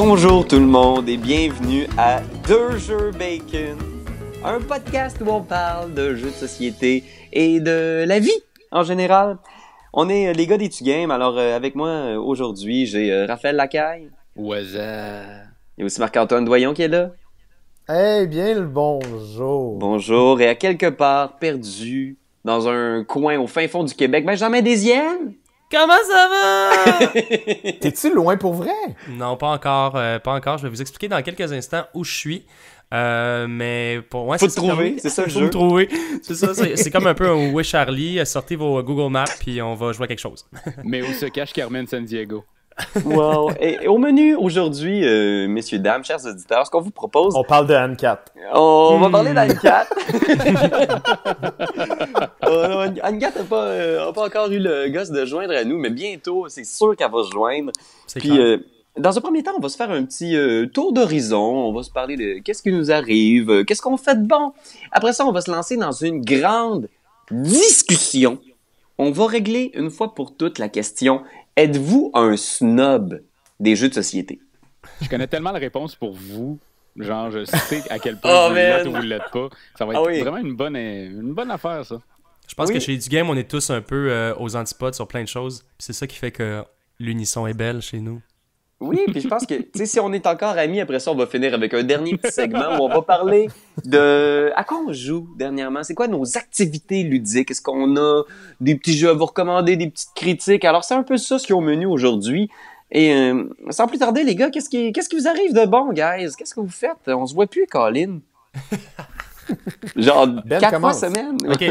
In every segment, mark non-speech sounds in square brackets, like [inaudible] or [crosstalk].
Bonjour tout le monde et bienvenue à Deux Jeux Bacon, un podcast où on parle de jeux de société et de la vie en général. On est euh, les gars des Game, alors euh, avec moi euh, aujourd'hui j'ai Raphaël Lacaille. Waza. Il y a aussi Marc-Antoine Doyon qui est là. Eh bien le bonjour. Bonjour et à quelque part perdu dans un coin au fin fond du Québec, Benjamin Desiel. Comment ça va? [laughs] T'es-tu loin pour vrai? non, pas encore, euh, pas encore. Je vais vous expliquer dans quelques instants où je suis. Euh, mais pour moi, Faut c'est te trouver, c'est ça le [laughs] Faut jeu. me trouver. C'est ça, c'est c'est comme un peu un Où est Charlie. Sortez vos Google Maps puis on va jouer à quelque chose. Mais où se cache Carmen San Diego? Wow. Et, et au menu aujourd'hui, euh, messieurs, dames, chers auditeurs, ce qu'on vous propose, On parle de Anne 4. On va Hmm. parler [laughs] non, Anne-Cat n'a pas, euh, pas encore eu le gosse de joindre à nous, mais bientôt, c'est sûr qu'elle va se joindre. Puis, euh, dans un premier temps, on va se faire un petit tour d'horizon. On va se parler de qu'est-ce qui nous arrive, qu'est-ce qu'on fait de bon. Après ça, on va se lancer dans une grande discussion. On va régler une fois pour toutes la question êtes-vous un snob des jeux de société? Je connais tellement la réponse pour vous. Genre, je sais à quel Oh, [laughs] point vous man. l'êtes ou vous l'êtes pas. Ça va être Ah oui. vraiment une bonne, une bonne affaire, ça. Je pense oui. que chez du game, on est tous un peu euh, aux antipodes sur plein de choses. C'est ça qui fait que l'unisson est belle chez nous. Oui, puis je pense que, tu sais, si on est encore amis, après ça, on va finir avec un dernier petit segment où on va parler de à quoi on joue dernièrement? C'est quoi nos activités ludiques? Est-ce qu'on a des petits jeux à vous recommander, des petites critiques? Alors, c'est un peu ça ce qu'il y a au menu aujourd'hui. Et euh, sans plus tarder, les gars, qu'est-ce qui, qu'est-ce qui vous arrive de bon, guys? Qu'est-ce que vous faites? On se voit plus, Colin. [laughs] Genre, Ben, quatre fois commence. semaine. OK.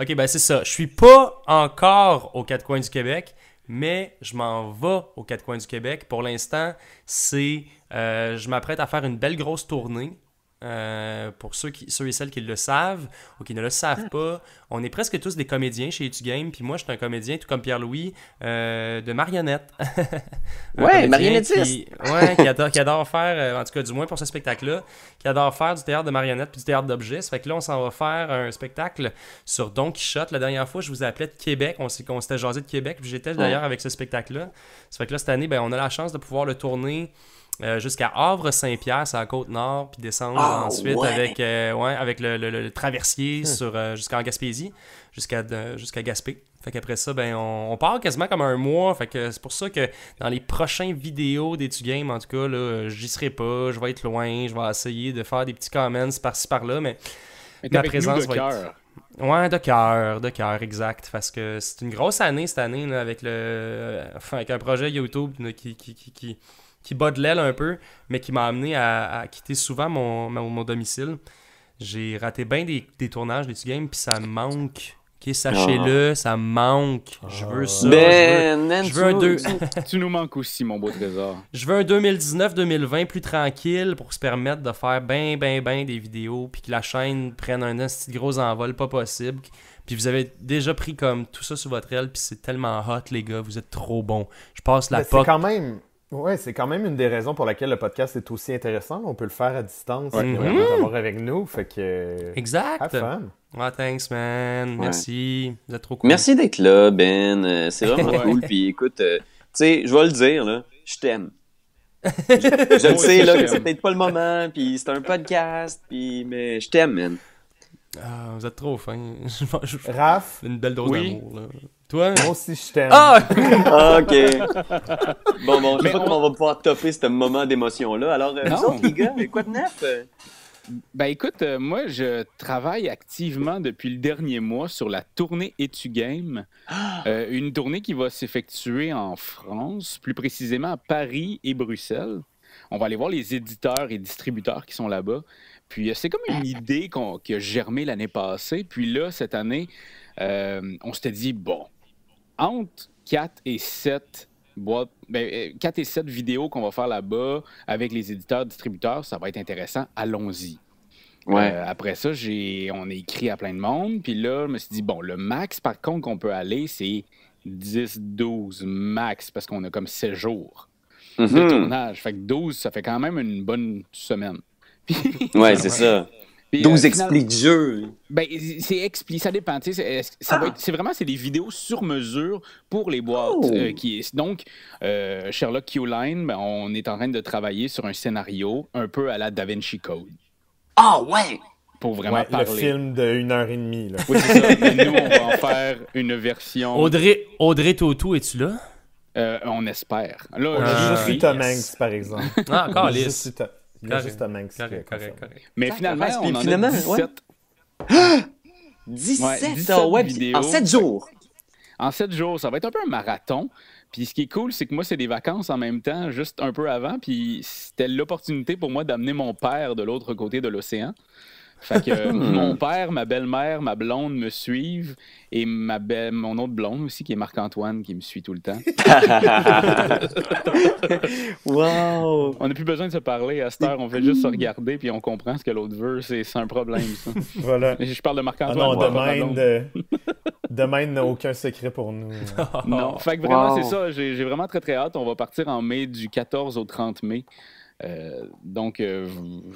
OK, ben c'est ça. Je suis pas encore aux quatre coins du Québec, mais je m'en vais aux quatre coins du Québec. Pour l'instant, c'est. euh, je m'apprête à faire une belle grosse tournée. Euh, pour ceux, qui, ceux et celles qui le savent ou qui ne le savent pas, on est presque tous des comédiens chez Etu Game. Puis moi, je suis un comédien, tout comme Pierre-Louis, euh, de marionnette. [laughs] Un Ouais, marionnettiste. Qui, ouais, qui adore, qui adore faire, euh, en tout cas du moins pour ce spectacle-là, qui adore faire du théâtre de marionnettes puis du théâtre d'objets. Ça fait que là, on s'en va faire un spectacle sur Don Quichotte. La dernière fois, je vous appelais de Québec. On s'est- on s'était jasé de Québec. Puis j'étais d'ailleurs avec ce spectacle-là. Ça fait que là, cette année, ben, on a la chance de pouvoir le tourner euh, jusqu'à Havre-Saint-Pierre, c'est à la Côte-Nord, puis descendre Ah, ensuite ouais. avec, euh, ouais, avec le, le- le- le traversier sur, euh, jusqu'en Gaspésie, jusqu'à Gaspé. Fait qu'après ça, ben, on, on part quasiment comme un mois. Fait que c'est pour ça que dans les prochaines vidéos des Tu Game, en tout cas, là, j'y serai pas. Je vais être loin. Je vais essayer de faire des petits comments par-ci par-là. Mais Mais Ma présence nous de va être- cœur. Ouais, de cœur, de cœur, exact. Parce que c'est une grosse année cette année là, avec le, enfin, avec un projet YouTube là, qui, qui, qui, qui, qui bat de l'aile un peu, mais qui m'a amené à, à quitter souvent mon, mon, mon domicile. J'ai raté bien des, des tournages des games, puis ça me manque. Ok, sachez-le, ça me manque. Je veux ça. je veux- Ben, je veux un tu- deux- [laughs] tu- nous manques aussi, mon beau trésor. Je veux un 2019-2020 plus tranquille pour se permettre de faire ben, ben, ben des vidéos, puis que la chaîne prenne un petit gros envol, pas possible. Puis vous avez déjà pris comme tout ça sur votre aile, puis c'est tellement hot, les gars, vous êtes trop bons. Je passe la Mais C'est quand même. Ouais, c'est quand même une des raisons pour laquelle le podcast est aussi intéressant. On peut le faire à distance. Ouais. et Mhm. vraiment t'avoir avec nous. Fait que. Exact. Have fun. Ouais, thanks, man. Ouais. Merci. Vous êtes trop cool. Merci d'être là, Ben. Euh, c'est vraiment Ouais. cool. Puis écoute, euh, tu sais, je vais le dire, là, je t'aime. [laughs] Je, je le sais, là, que c'est peut-être pas le moment, puis c'est un podcast, puis mais je t'aime, man. Ah, vous êtes trop fin. [laughs] Je je Raph, Une belle dose Oui. d'amour, là. Toi? moi aussi je t'aime. Ah! Ah, ok. [laughs] Bon, bon, je sais Mais pas on- comment on va pouvoir topper ce moment d'émotion-là. Alors, euh, Non. vous autres, les gars, quoi de neuf? Ben écoute, euh, moi, je travaille activement depuis le dernier mois sur la tournée Etu Game. Euh, une tournée qui va s'effectuer en France, plus précisément à Paris et Bruxelles. On va aller voir les éditeurs et distributeurs qui sont là-bas. Puis euh, c'est comme une idée qu'on- qui a germé l'année passée. Puis là, cette année, euh, on s'était dit, bon, entre 4 et 7 boîtes, ben, euh, 4 et 7 vidéos qu'on va faire là-bas avec les éditeurs, distributeurs, ça va être intéressant. Allons-y. Ouais. Euh, après ça, j'ai, on a écrit à plein de monde. Puis là, je me suis dit, bon, le max, par contre, qu'on peut aller, c'est 10, 12 max, parce qu'on a comme 7 jours de Mhm. tournage. Fait que 12, ça fait quand même une bonne semaine. Puis, Ouais, c'est ça. Puis, 12 euh, finalement- explique jeux. Ben, c'est expli, ça dépend. C'est Ah. c'est vraiment c'est des vidéos sur mesure pour les boîtes. Oh. euh, qui donc, euh, Sherlock Q-Line, ben, on est en train de travailler sur un scénario un peu à la Da Vinci Code Ah ouais! pour vraiment Ouais, parler. le film de une heure et demie. Là. Oui, c'est ça. Mais nous, on va en faire une version. Audrey, Audrey Tautou, es-tu là? euh, on espère. Là, eu yes. Tom Hanks, par exemple. Ah, encore a lisse. juste eu To- Il y a Correct. Correct, correct. Mais finalement, on puis en finalement, a ouais. 17 17, Ouais, 17 ah ouais, vidéos. en 7 jours. en 7 jours. Ça va être un peu un marathon. Puis ce qui est cool, c'est que moi, c'est des vacances en même temps, juste un peu avant. Puis c'était l'opportunité pour moi d'amener mon père de l'autre côté de l'océan. Fait que euh, mon père, ma belle-mère, ma blonde me suivent et ma belle, mon autre blonde aussi, qui est Marc-Antoine, qui me suit tout le temps. [laughs] wow! On n'a plus besoin de se parler à cette heure, on fait juste se regarder puis on comprend ce que l'autre veut. C'est c'est un problème, ça. Voilà. Je parle de Ah Marc-Antoine. non, de ma demain, demain n'a aucun secret pour nous. Non, fait que vraiment, Wow. c'est ça. J'ai vraiment très, très hâte. On va partir en mai du 14 au 30 mai. Euh, donc, euh,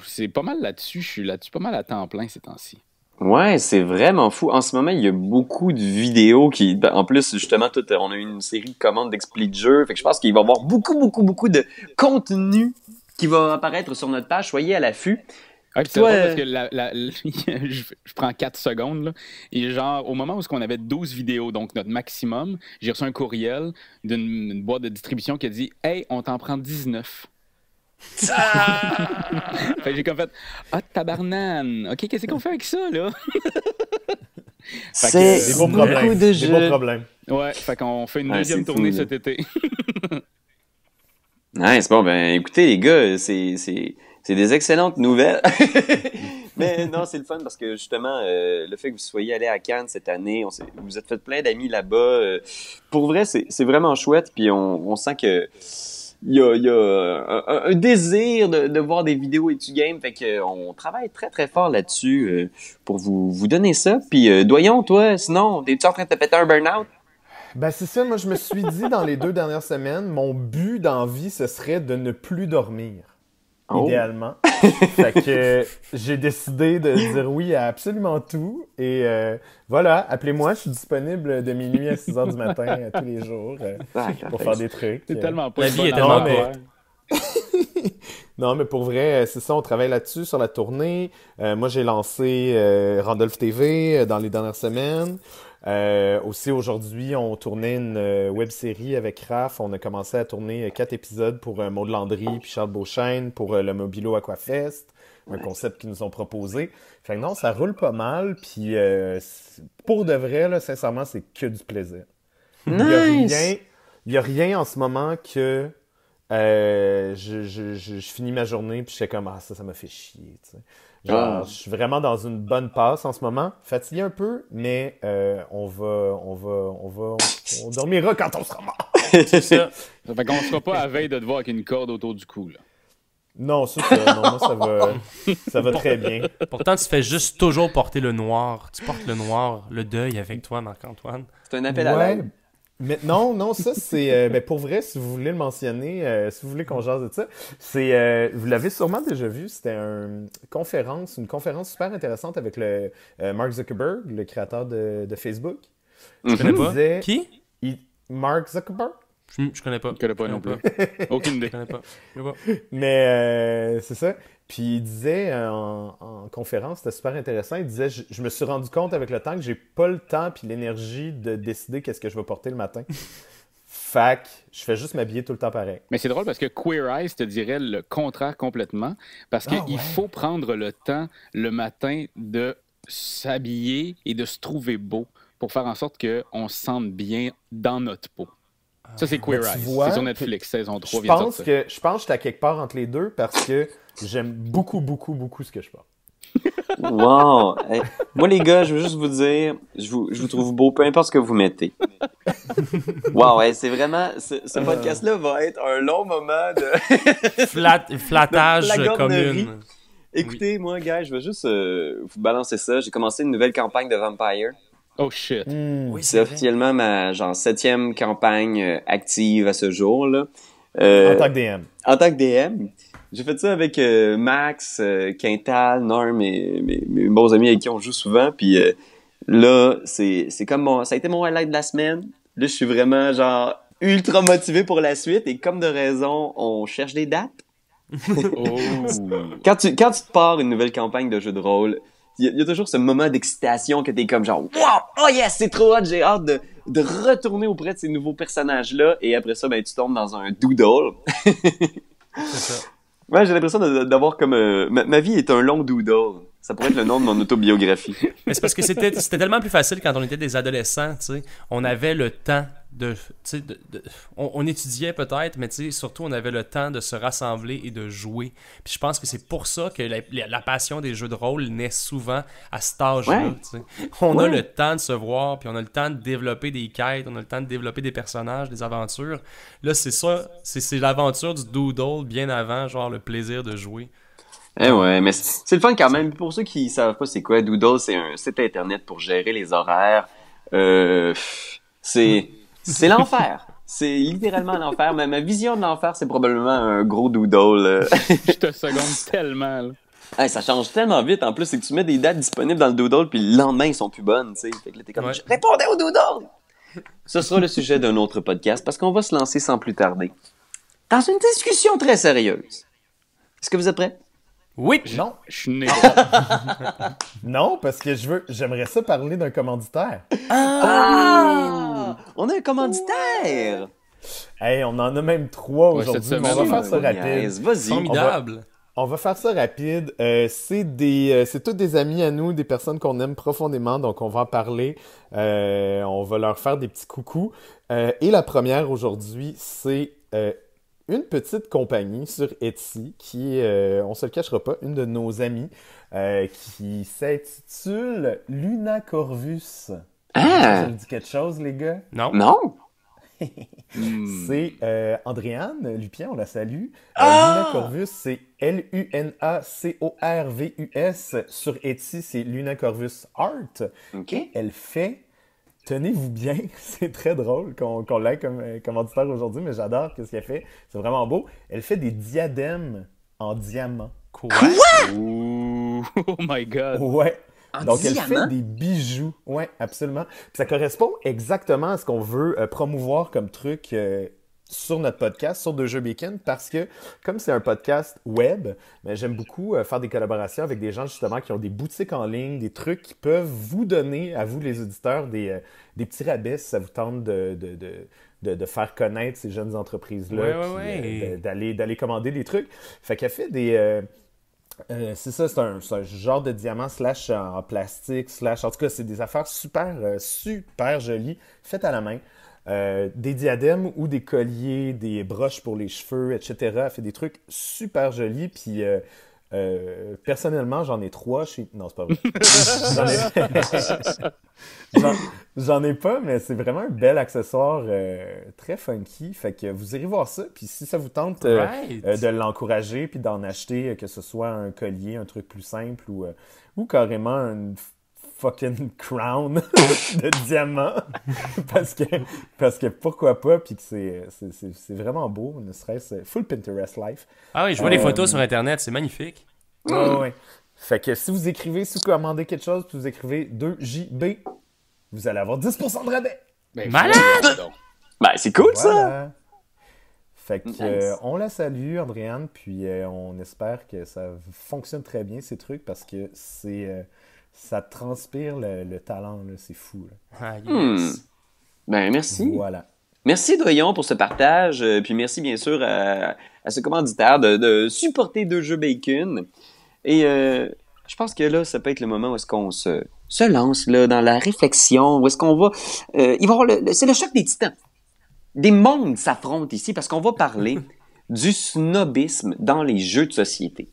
c'est pas mal là-dessus. Je suis là-dessus pas mal à temps plein ces temps-ci. Ouais, c'est vraiment fou. En ce moment, il y a beaucoup de vidéos qui, ben, en plus, justement, tout, on a eu une série de commandes d'explique jeux. Fait que je pense qu'il va y avoir beaucoup, beaucoup, beaucoup de contenu qui va apparaître sur notre page. Soyez à l'affût. Ouais, puis c'est Toi, euh, parce que la- la- [laughs] je, je prends 4 secondes. Là, et genre, au moment où on avait 12 vidéos, donc notre maximum, j'ai reçu un courriel d'une une boîte de distribution qui a dit Hey, on t'en prend 19. [laughs] fait que j'ai comme fait Ah, tabarnane. OK, qu'est-ce qu'on fait avec ça, là? [laughs] Fait C'est Des beaux beaucoup problèmes. de Des jeux. beaux problèmes. Ouais, fait qu'on fait une Ouais, deuxième tournée fou, cet été. [laughs] Ouais, c'est bon. Ben, écoutez, les gars, c'est, c'est, c'est des excellentes nouvelles. Mais non, c'est le fun parce que justement, euh, le fait que vous soyez allé à Cannes cette année, on vous vous êtes fait plein d'amis là-bas. euh, pour vrai, c'est, c'est vraiment chouette. Puis on, on sent que il y a, y a un, un- un désir de, de voir des vidéos et du game. Fait que on travaille très très fort là-dessus euh, pour vous, vous donner ça. Puis euh, Doyon, toi, sinon, t'es-tu en train de te péter un burn-out? Ben c'est ça, moi je me suis dit dans les deux dernières semaines, mon but dans vie, ce serait de ne plus dormir. Oh. Idéalement. [laughs] fait que j'ai décidé de dire oui à absolument tout. Et euh, voilà, appelez-moi, je suis disponible de minuit à 6 heures du matin euh, tous les jours euh, Ah, pour faire des trucs. C'est Euh, tellement pas La vie est tellement. [laughs] Non, mais pour vrai, euh, c'est ça, on travaille là-dessus, sur la tournée. Euh, moi, j'ai lancé euh, Randolph TV euh, dans les dernières semaines. Euh, aussi, aujourd'hui, on tournait une euh, web série avec Raph. On a commencé à tourner euh, quatre épisodes pour Maud Landry puis Charles Beauchesne pour le Mobilo Aquafest, un concept qu'ils nous ont proposé. Fait que non, ça roule pas mal. Puis pour de vrai, là, sincèrement, c'est que du plaisir. Il y a rien, il y a rien en ce moment que je, je, je, je finis ma journée puis je fais comme ah ça ça m'a fait chier. tu sais. Genre Ah. je suis vraiment dans une bonne passe en ce moment, fatigué un peu, mais euh, on va on va on va on dormira quand on sera mort. [laughs] C'est ça. Ça fait qu'on sera pas à veille de te voir avec une corde autour du cou. Là. Non, ça, non, moi, ça va ça va très bien. Pourtant, tu fais juste toujours porter le noir. Tu portes le noir, le deuil avec toi, Marc-Antoine. C'est un appel à Ouais, l'aide. Mais non, non, ça c'est. euh, ben, pour vrai, si vous voulez le mentionner, euh, si vous voulez qu'on jase de ça, c'est. euh, vous l'avez sûrement déjà vu, c'était une conférence, une conférence super intéressante avec le euh, Mark Zuckerberg, le créateur de, de Facebook. Je connais Il pas. disait- Qui? il- Mark Zuckerberg? Je, je connais pas. Je connais pas non plus. [laughs] Aucune idée. Je connais pas. Je connais pas. Mais euh, c'est ça. Puis il disait euh, en, en conférence, c'était super intéressant, il disait je, je me suis rendu compte avec le temps que j'ai pas le temps puis l'énergie de décider qu'est-ce que je vais porter le matin. [laughs] Fac, je fais juste m'habiller tout le temps pareil. Mais c'est drôle parce que Queer Eyes te dirait le contraire complètement. Parce qu'il Ah ouais. faut prendre le temps le matin de s'habiller et de se trouver beau pour faire en sorte qu'on se sente bien dans notre peau. Ça, c'est Queer Mais tu Eyes. vois, C'est sur Netflix, saison 3 Je de pense que je pense que j'étais à quelque part entre les deux parce que j'aime beaucoup, beaucoup, beaucoup ce que je porte. [laughs] Wow! Hey, Moi, les gars, je veux juste vous dire, je vous, je vous trouve beau, peu importe ce que vous mettez. Wow, ouais, c'est vraiment, ce, ce podcast-là va être un long moment de [laughs] Flat- flattage La gornerie. commune. Écoutez, moi, gars, je vais juste euh, vous balancer ça. J'ai commencé une nouvelle campagne de Vampire. Oh shit. Oui, C'est officiellement ma genre septième campagne euh, active à ce jour là. Euh, En tant que DM. en tant que DM, J'ai fait ça avec euh, Max, euh, Quintal, Norm et mes, mes bons amis avec qui on joue souvent. Puis euh, là, c'est c'est comme mon, ça a été mon highlight de la semaine. Là, je suis vraiment genre ultra motivé pour la suite et comme de raison, on cherche des dates. [laughs] Oh. Quand tu quand tu te pars une nouvelle campagne de jeu de rôle, il y, a- il y a toujours ce moment d'excitation que t'es comme genre wow oh yes c'est trop hot j'ai hâte de de retourner auprès de ces nouveaux personnages là et après ça ben tu tombes dans un doodle C'est ça. Ouais, j'ai l'impression d'avoir comme... euh, ma, ma vie est un long doodle. Ça pourrait être le nom de mon autobiographie. Mais c'est parce que c'était c'était tellement plus facile quand on était des adolescents, tu sais. On avait le temps de, tu sais, de- de- on, on étudiait peut-être, mais surtout on avait le temps de se rassembler et de jouer. Puis je pense que c'est pour ça que la, la- la passion des jeux de rôle naît souvent à cet âge-là. Ouais. On a le temps de se voir, puis on a le temps de développer des quêtes, on a le temps de développer des personnages, des aventures. Là, c'est ça, c'est l'aventure du doodle bien avant, genre le plaisir de jouer. Eh ouais, mais c'est le fun quand même. Pour ceux qui savent pas c'est quoi, Doodle, c'est un site internet pour gérer les horaires. Euh, c'est c'est l'enfer. C'est littéralement l'enfer. Ma, ma vision de l'enfer, c'est probablement un gros doodle. euh. [laughs] Je te seconde tellement. là. Hey, ça change tellement vite. En plus, c'est que tu mets des dates disponibles dans le doodle, puis le lendemain, ils sont plus bonnes. Fait que là, t'es comme, Ouais. Répondais au doodle. Ce sera le sujet d'un autre podcast parce qu'on va se lancer sans plus tarder dans une discussion très sérieuse. Est-ce que vous êtes prêts? Oui! Non, Je suis né. [laughs] non, parce que je veux, j'aimerais ça parler d'un commanditaire. Ah! On a un commanditaire! Hey, on en a même trois Ouais, aujourd'hui. mais on va faire ça rapide. Vas-y. Formidable! On va faire ça rapide. Euh, c'est des, euh, c'est tous des amis à nous, des personnes qu'on aime profondément, donc on va en parler. Euh, on va leur faire des petits coucous. Euh, et la première aujourd'hui, c'est euh, une petite compagnie sur Etsy qui, euh, on se le cachera pas, une de nos amies euh, qui s'intitule Luna Corvus. Ah! Ça vous dit quelque chose, les gars? Non? Non? [laughs] C'est euh, Andréane Lupien, on la salue. Euh, Ah! Luna Corvus, c'est L-U-N-A-C-O-R-V-U-S. Sur Etsy, c'est Luna Corvus Art. OK. Elle fait, tenez-vous bien, [laughs] c'est très drôle qu'on qu'on l'ait comme euh, commanditaire aujourd'hui, mais j'adore ce qu'elle fait. C'est vraiment beau. Elle fait des diadèmes en diamant. Quoi? Ouh. Oh my god. Ouais. En Donc, elle fait des bijoux. Ouais, absolument. Puis ça correspond exactement à ce qu'on veut euh, promouvoir comme truc euh, sur notre podcast, sur Deux Jeux Bacon, parce que comme c'est un podcast web, ben, j'aime beaucoup euh, faire des collaborations avec des gens justement qui ont des boutiques en ligne, des trucs qui peuvent vous donner, à vous les auditeurs, des, euh, des petits rabais si ça vous tente de, de, de, de, de faire connaître ces jeunes entreprises-là, Ouais, ouais, puis, ouais. euh, d'aller d'aller commander des trucs. Fait qu'elle fait des... euh, euh, c'est ça, c'est un, genre de diamant slash en plastique, slash... En tout cas, c'est des affaires super, super jolies, faites à la main. Euh, des diadèmes ou des colliers, des broches pour les cheveux, etc. Elle fait des trucs super jolis, puis... euh, euh, personnellement, j'en ai trois chez... Non, c'est pas vrai. [laughs] [laughs] J'en ai... Pas, mais c'est vraiment un bel accessoire euh, très funky. Fait que vous irez voir ça. Puis si ça vous tente euh, Right. de l'encourager puis d'en acheter, que ce soit un collier, un truc plus simple ou, ou carrément une fucking crown [laughs] de diamant. [laughs] parce, que, parce que pourquoi pas, puis que c'est- c'est c'est- c'est vraiment beau, ne serait-ce full Pinterest life. Ah oui, je vois les Euh, photos sur Internet, c'est magnifique. Ouais, ouais. Fait que si vous écrivez, si vous commandez quelque chose, puis vous écrivez 2JB, vous allez avoir 10% de rabais. Ben, Malade! Ben, c'est cool, ça! Fait que Nice. euh, on la salue, Andréane, puis euh, on espère que ça fonctionne très bien ces trucs parce que c'est euh, ça transpire le, le talent, c'est fou. là. Ah, yes. Hmm. Ben, merci. Voilà. Merci, Doyon, pour ce partage. euh, puis merci, bien sûr, à, à ce commanditaire de, de supporter Deux Jeux Bacon. Et euh, je pense que là, ça peut être le moment où est-ce qu'on se, se lance là, dans la réflexion, où est-ce qu'on va... euh, il va le- le- c'est le choc des titans. Des mondes s'affrontent ici parce qu'on va parler [laughs] du snobisme dans les jeux de société.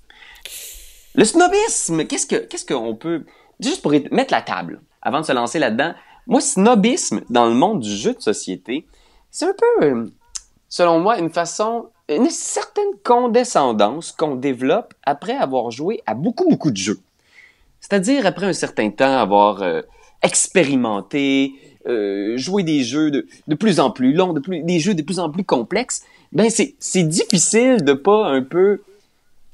Le snobisme, qu'est-ce que qu'est-ce qu'on peut... Juste pour mettre la table, avant de se lancer là-dedans, moi, snobisme dans le monde du jeu de société, c'est un peu, euh, selon moi, une façon, une certaine condescendance qu'on développe après avoir joué à beaucoup, beaucoup de jeux. C'est-à-dire après un certain temps avoir euh, expérimenté, euh, joué des jeux de, de plus en plus longs, de plus, des jeux de plus en plus complexes, ben c'est difficile de pas un peu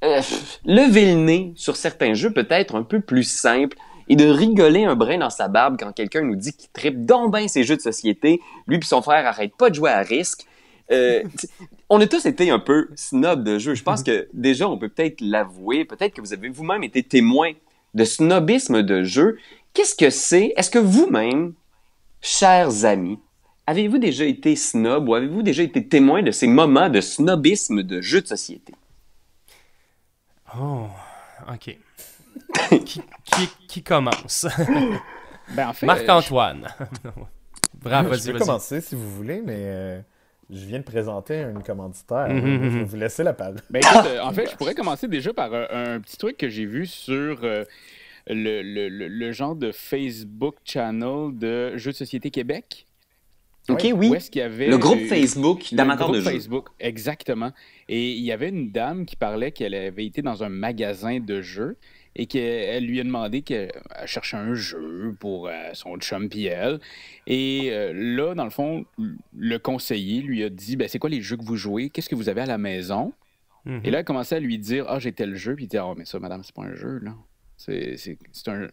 euh, lever le nez sur certains jeux peut-être un peu plus simples et de rigoler un brin dans sa barbe quand quelqu'un nous dit qu'il tripe donc bien ses jeux de société. Lui puis son frère arrêtent pas de jouer à risque. Euh, [laughs] on a tous été un peu snob de jeux. Je pense que déjà, on peut peut-être l'avouer. Peut-être que vous avez vous-même été témoin de snobisme de jeu. Qu'est-ce que c'est? Est-ce que vous-même, chers amis, avez-vous déjà été snob ou avez-vous déjà été témoin de ces moments de snobisme de jeux de société? Oh, ok. Qui, qui, qui commence? [laughs] Ben, en fait, Marc-Antoine. Bravo, je vas-y, peux vas-y. commencer si vous voulez, mais euh, je viens de présenter une commanditaire. Je mhm. vais vous laisser la parole. Ben, écoute, euh, en [laughs] fait, je pourrais commencer déjà par un, un petit truc que j'ai vu sur euh, le, le- le- le genre de Facebook channel de Jeux de société Québec. OK, Ouais. oui. Où est-ce qu'il y avait... Le groupe Facebook d'amateurs de jeux. Facebook, exactement. Et il y avait une dame qui parlait qu'elle avait été dans un magasin de jeux et qu'elle lui a demandé qu'elle cherchait un jeu pour euh, son chum puis elle. Et euh, là, dans le fond, le conseiller lui a dit ben, c'est quoi les jeux que vous jouez? Qu'est-ce que vous avez à la maison? Mhm. Et là, elle commençait à lui dire Ah, j'ai tel jeu. Puis il dit Ah, mais ça, madame, c'est pas un jeu, là. C'est c'est- c'est un.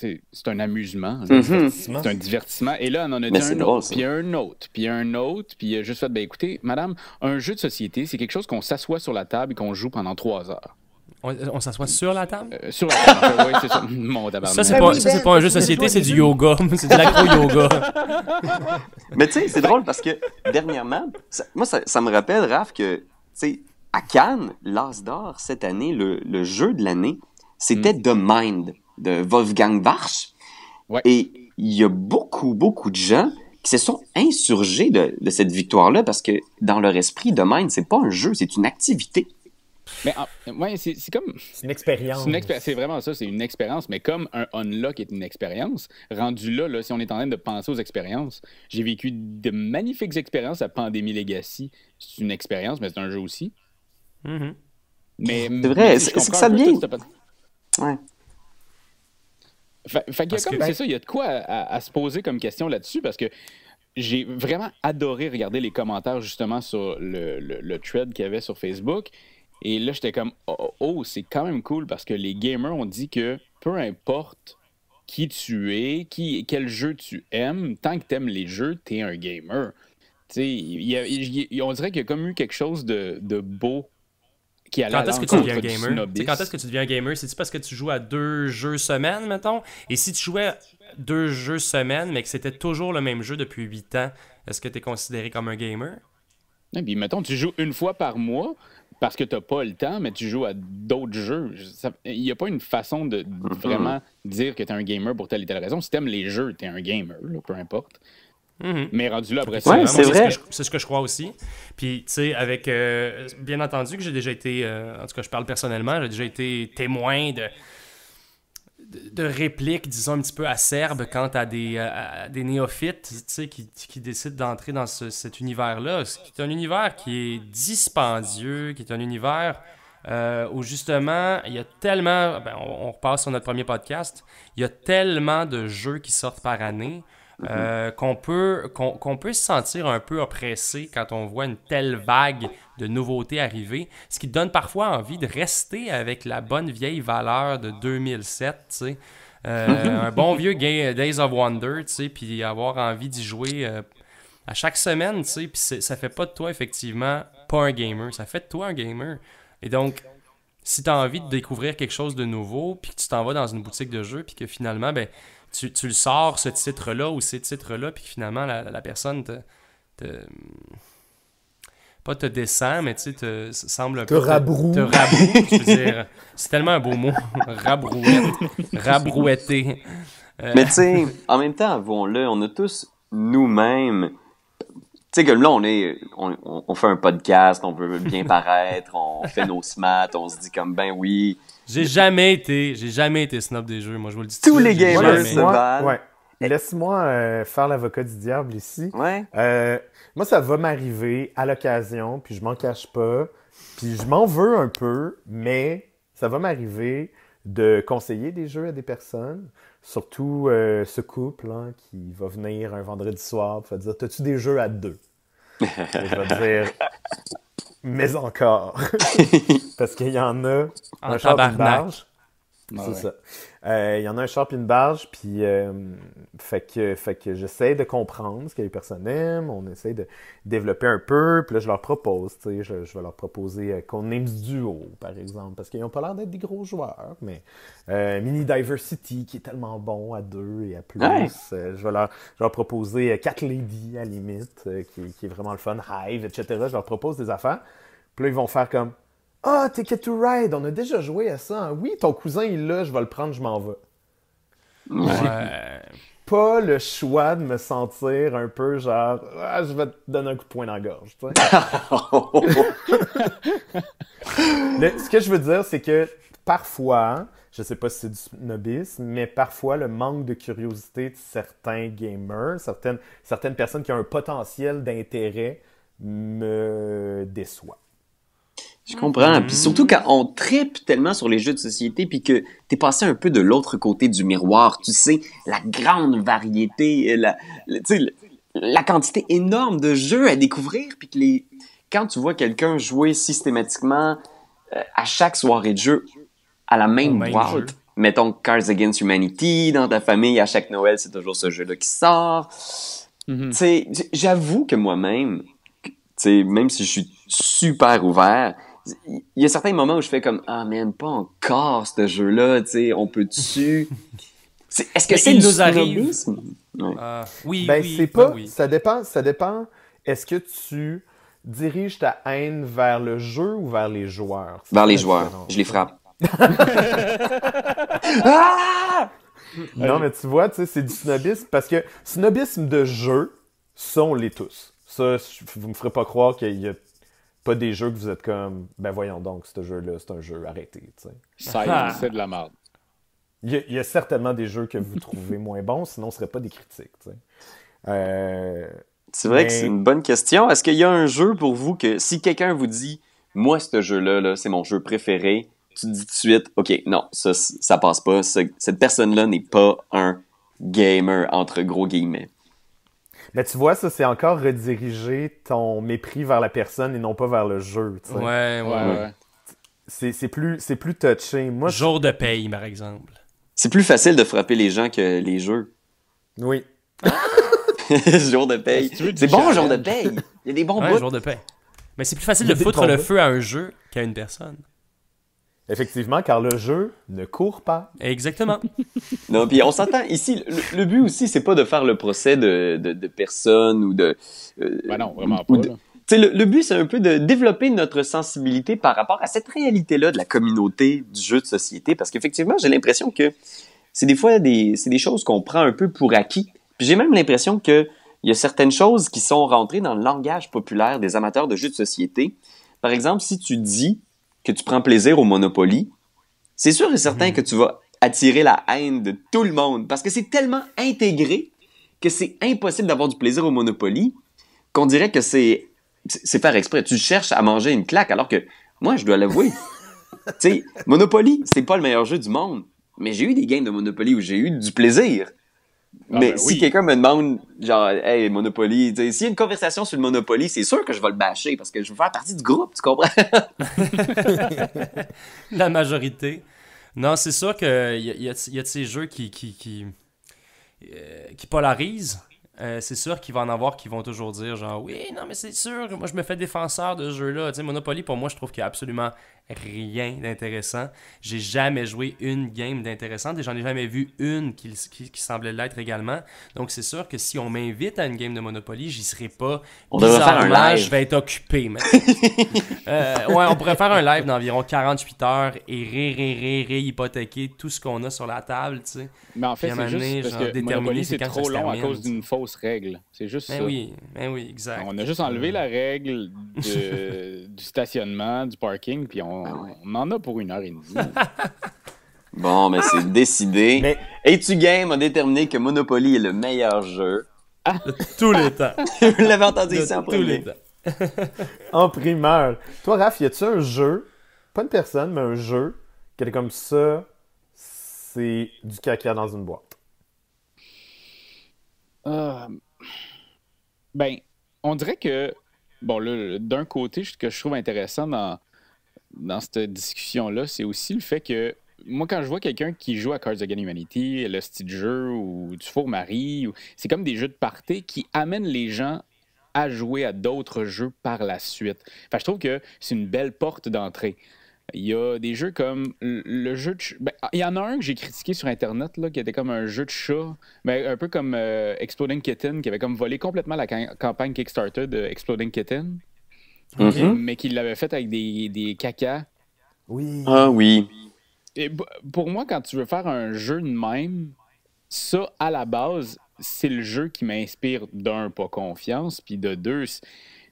C'est un amusement. là. Mhm. C'est un divertissement. Et là, on en a dit un drôle, autre, puis un autre, puis un autre, puis il a juste fait, ben écoutez, madame, un jeu de société, c'est quelque chose qu'on s'assoit sur la table et qu'on joue pendant trois heures. On, on s'assoit sur la table? Euh, sur la table, oui, c'est ça. [laughs] Mon tabarnak. Ça, c'est pas, oui, ça, c'est pas un jeu de société, c'est du yoga. [laughs] C'est de l'acro-yoga. [laughs] Mais tu sais, c'est drôle parce que dernièrement, ça- moi, ça, ça me rappelle, Raph, que, tu sais, à Cannes, l'As d'or, cette année, le, le jeu de l'année, c'était The Mind de Wolfgang Warsch. Ouais. Et il y a beaucoup, beaucoup de gens qui se sont insurgés de, de cette victoire-là parce que dans leur esprit, The Mind, c'est pas un jeu, c'est une activité. Mais en- ouais, c'est c'est comme. C'est une expérience. C'est une expé- c'est vraiment ça, c'est une expérience, mais comme un unlock est une expérience, rendu là, là, si on est en train de penser aux expériences, j'ai vécu de magnifiques expériences à Pandémie Legacy. C'est une expérience, mais c'est un jeu aussi. Mhm. Mais, C'est vrai, mais c'est- que ça devient- Ouais. Fait, fait comme, que- c'est ça, il y a de quoi à, se poser comme question là-dessus parce que j'ai vraiment adoré regarder les commentaires justement sur le, le, le thread qu'il y avait sur Facebook. Et là, j'étais comme, oh, oh, oh, c'est quand même cool parce que les gamers ont dit que peu importe qui tu es, qui, quel jeu tu aimes, tant que tu aimes les jeux, tu es un gamer. Y a- y on dirait qu'il y a comme eu quelque chose de, de beau qui allait Quand est-ce que tu deviens gamer? Tu sais, snobisme. Quand est-ce que tu deviens gamer? C'est-tu parce que tu joues à deux jeux semaine, mettons? Et si tu jouais deux jeux semaine, mais que c'était toujours le même jeu depuis 8 ans, est-ce que tu es considéré comme un gamer? Et puis, mettons, tu joues une fois par mois parce que tu n'as pas le temps, mais tu joues à d'autres jeux. Il n'y a pas une façon de vraiment dire que tu es un gamer pour telle et telle raison. Si tu aimes les jeux, tu es un gamer, là, peu importe. Mhm. Mais rendu là, après ça, Ouais, Moi, c'est ce vrai. que je- C'est ce que je crois aussi. Puis, tu sais, avec. euh, bien entendu que j'ai déjà été. euh, en tout cas, je parle personnellement, j'ai déjà été témoin de. de, de répliques, disons, un petit peu acerbes quant à des, à des néophytes, tu sais, qui, qui décident d'entrer dans ce- cet univers-là. Ce qui est un univers qui est dispendieux, qui est un univers euh, où justement, il y a tellement. ben, on, on repasse sur notre premier podcast. Il y a tellement de jeux qui sortent par année. Euh, qu'on peut, qu'on peut se sentir un peu oppressé quand on voit une telle vague de nouveautés arriver, ce qui donne parfois envie de rester avec la bonne vieille valeur de 2007, tu sais. Euh, un bon vieux Days of Wonder, tu puis avoir envie d'y jouer euh, à chaque semaine, tu puis ça fait pas de toi, effectivement, pas un gamer, ça fait de toi un gamer. Et donc, si tu as envie de découvrir quelque chose de nouveau, puis que tu t'en vas dans une boutique de jeux, puis que finalement, ben, tu, tu le sors, ce titre-là ou ces titres-là, puis que finalement, la, la personne te, te- Pas te descend, mais tu sais, te semble un Te peu. rabroue. Te, rabroue, je veux dire. C'est tellement un beau mot. [laughs] Rabrouette. Rabrouetter. Euh, Mais tu sais, en même temps, avouons-le, on a tous nous-mêmes. Tu sais, comme là, on est, on, on- on fait un podcast, on veut bien [laughs] paraître, on fait nos smats, on se dit comme ben oui. J'ai jamais été, j'ai jamais été snob des jeux. Moi, je vous le dis. tout Tous les gamers jamais- se ouais. Laisse-moi euh, faire l'avocat du diable ici. Ouais. Euh, moi, ça va m'arriver à l'occasion, puis je m'en cache pas, puis je m'en veux un peu, mais ça va m'arriver de conseiller des jeux à des personnes, surtout euh, ce couple hein, qui va venir un vendredi soir, puis va dire T'as-tu des jeux à deux? [laughs] Et Je vais dire Mais encore [laughs] parce qu'il y en a En un char puis une tabarnak. barge. Ah C'est ouais. ça. Euh, Il y en a un char puis une barge, puis euh, fait que, fait que j'essaie de comprendre ce que les personnes aiment, on essaie de développer un peu, puis là je leur propose, tu sais, je, je vais leur proposer euh, Codenames Duo, par exemple, parce qu'ils n'ont pas l'air d'être des gros joueurs, mais Mini Diversity, qui est tellement bon à deux et à plus, Ouais. je, vais leur, je vais leur proposer Cat Lady, à la limite, qui, qui est vraiment le fun, Hive, etc. Je leur propose des affaires, puis là ils vont faire comme ah, Ticket to Ride, on a déjà joué à ça. hein. Oui, ton cousin, il l'a, je vais le prendre, je m'en vais. Ouais. Pas le choix de me sentir un peu genre, ah, je vais te donner un coup de poing dans la gorge. tu sais. [laughs] Le- ce que je veux dire, c'est que parfois, je sais pas si c'est du snobisme, mais parfois le manque de curiosité de certains gamers, certaines, certaines personnes qui ont un potentiel d'intérêt me déçoit. Je comprends. Puis surtout quand on tripe tellement sur les jeux de société, puis que t'es passé un peu de l'autre côté du miroir, tu sais, la grande variété, la, la- la- la quantité énorme de jeux à découvrir, puis que les, quand tu vois quelqu'un jouer systématiquement euh, à chaque soirée de jeu à la même boîte, mettons Cards Against Humanity, dans ta famille, à chaque Noël, c'est toujours ce jeu-là qui sort. Tu sais, j- j'avoue que moi-même, même si je suis super ouvert, il y a certains moments où je fais comme ah man pas encore ce jeu-là, tu sais, on peut dessus. [laughs] Est-ce que c'est du nous arrive. snobisme? Ouais. Ah, oui, Ben, oui, c'est ben pas. oui. Ça dépend. Ça dépend. Est-ce que tu diriges ta haine vers le jeu ou vers les joueurs? Vers les joueurs, je les frappe. [laughs] ah! Non, mais tu vois, tu sais, c'est du snobisme parce que snobisme de jeu, ça, on l'est tous. Ça, vous me ferez pas croire qu'il y a pas des jeux que vous êtes comme, ben voyons donc, ce jeu-là, c'est un jeu, arrêtez, tu sais. Ça, Ah. c'est de la merde. Il y, a, il y a certainement des jeux que vous trouvez moins bons, sinon ce serait pas des critiques, tu sais. Euh, C'est vrai Mais- que c'est une bonne question. Est-ce qu'il y a un jeu pour vous que si quelqu'un vous dit moi ce jeu-là là, c'est mon jeu préféré, tu te dis tout de suite OK, non, ça ça passe pas, Ce- cette personne-là n'est pas un gamer entre gros guillemets. Mais tu vois, ça, c'est encore rediriger ton mépris vers la personne et non pas vers le jeu. Ouais, ouais, Ouais, ouais. ouais. C'est c'est plus, c'est plus touché. Moi, Jour de paye, par exemple. C'est plus facile de frapper les gens que les jeux. oui. [laughs] jour de paye. C'est bon, jour de paye. Il y a des bons Ouais, bouts. jour de paye. Mais c'est plus facile de foutre le feu à un jeu qu'à une personne. Effectivement, car le jeu ne court pas. Exactement. [laughs] Non, puis on s'entend ici. Le, le but aussi, c'est pas de faire le procès de, de, de personnes ou de. euh, Ben non, vraiment pas. de- le, le but, c'est un peu de développer notre sensibilité par rapport à cette réalité-là de la communauté du jeu de société. Parce qu'effectivement, j'ai l'impression que c'est des fois des, c'est des choses qu'on prend un peu pour acquis. Puis j'ai même l'impression que il y a certaines choses qui sont rentrées dans le langage populaire des amateurs de jeux de société. Par exemple, si tu dis que tu prends plaisir au Monopoly, c'est sûr et certain que tu vas attirer la haine de tout le monde parce que c'est tellement intégré que c'est impossible d'avoir du plaisir au Monopoly qu'on dirait que c'est c'est faire exprès. Tu cherches à manger une claque alors que moi, je dois l'avouer. [laughs] tu sais, Monopoly, c'est pas le meilleur jeu du monde, mais j'ai eu des games de Monopoly où j'ai eu du plaisir. Ah mais ben si oui. quelqu'un me demande, genre, hey, Monopoly, tu sais, s'il y a une conversation sur le Monopoly, c'est sûr que je vais le bâcher parce que je veux faire partie du groupe, tu comprends? [laughs] La majorité. Non, c'est sûr qu'il y a, y, a, y a de ces jeux qui, qui, qui, euh, qui polarisent? Euh, c'est sûr qu'il va en avoir qui vont toujours dire genre oui non mais c'est sûr moi je me fais défenseur de ce jeu là tu sais Monopoly pour moi je trouve qu'il y a absolument rien d'intéressant j'ai jamais joué une game d'intéressante et j'en ai jamais vu une qui, qui, qui semblait l'être également donc c'est sûr que si on m'invite à une game de Monopoly j'y serai pas On devrait faire un Bizarrement, live. je vais être occupé. [laughs] Euh, ouais, on pourrait faire un live d'environ 48 heures et ré, ré, ré, ré, hypothéquer tout ce qu'on a sur la table, tu sais. Mais en fait, c'est juste parce genre, que déterminer Monopoly, c'est trop long à cause d'une fausse règle. C'est juste Ben ça. oui, ben oui, exact. On a juste enlevé la règle de- [laughs] du stationnement, du parking, puis on, Ah ouais. on en a pour une heure et demie. [laughs] Bon, mais c'est décidé. Mais- Et tu Game a déterminé que Monopoly est le meilleur jeu? [laughs] Tous les temps. Vous l'avez entendu De ici en tous les premier. temps. En primeur. Toi, Raph, y a-tu un jeu, pas une personne, mais un jeu, qui est comme ça, c'est du caca dans une boîte? Euh, ben, on dirait que, bon, là, d'un côté, ce que je trouve intéressant dans, dans cette discussion-là, c'est aussi le fait que moi, quand je vois quelqu'un qui joue à Cards Against Humanity, le style jeu ou du four Marie, c'est comme des jeux de party qui amènent les gens à jouer à d'autres jeux par la suite. Enfin, je trouve que c'est une belle porte d'entrée. Il y a des jeux comme le jeu de... Ben, il y en a un que j'ai critiqué sur Internet, là, qui était comme un jeu de chat, mais ben, un peu comme euh, Exploding Kitten, qui avait comme volé complètement la campagne Kickstarter de Exploding Kitten, mm-hmm. mais qui l'avait fait avec des, des cacas. Oui. Ah oui. Et pour moi, quand tu veux faire un jeu de même, ça, à la base, c'est le jeu qui m'inspire d'un, pas confiance, puis de deux,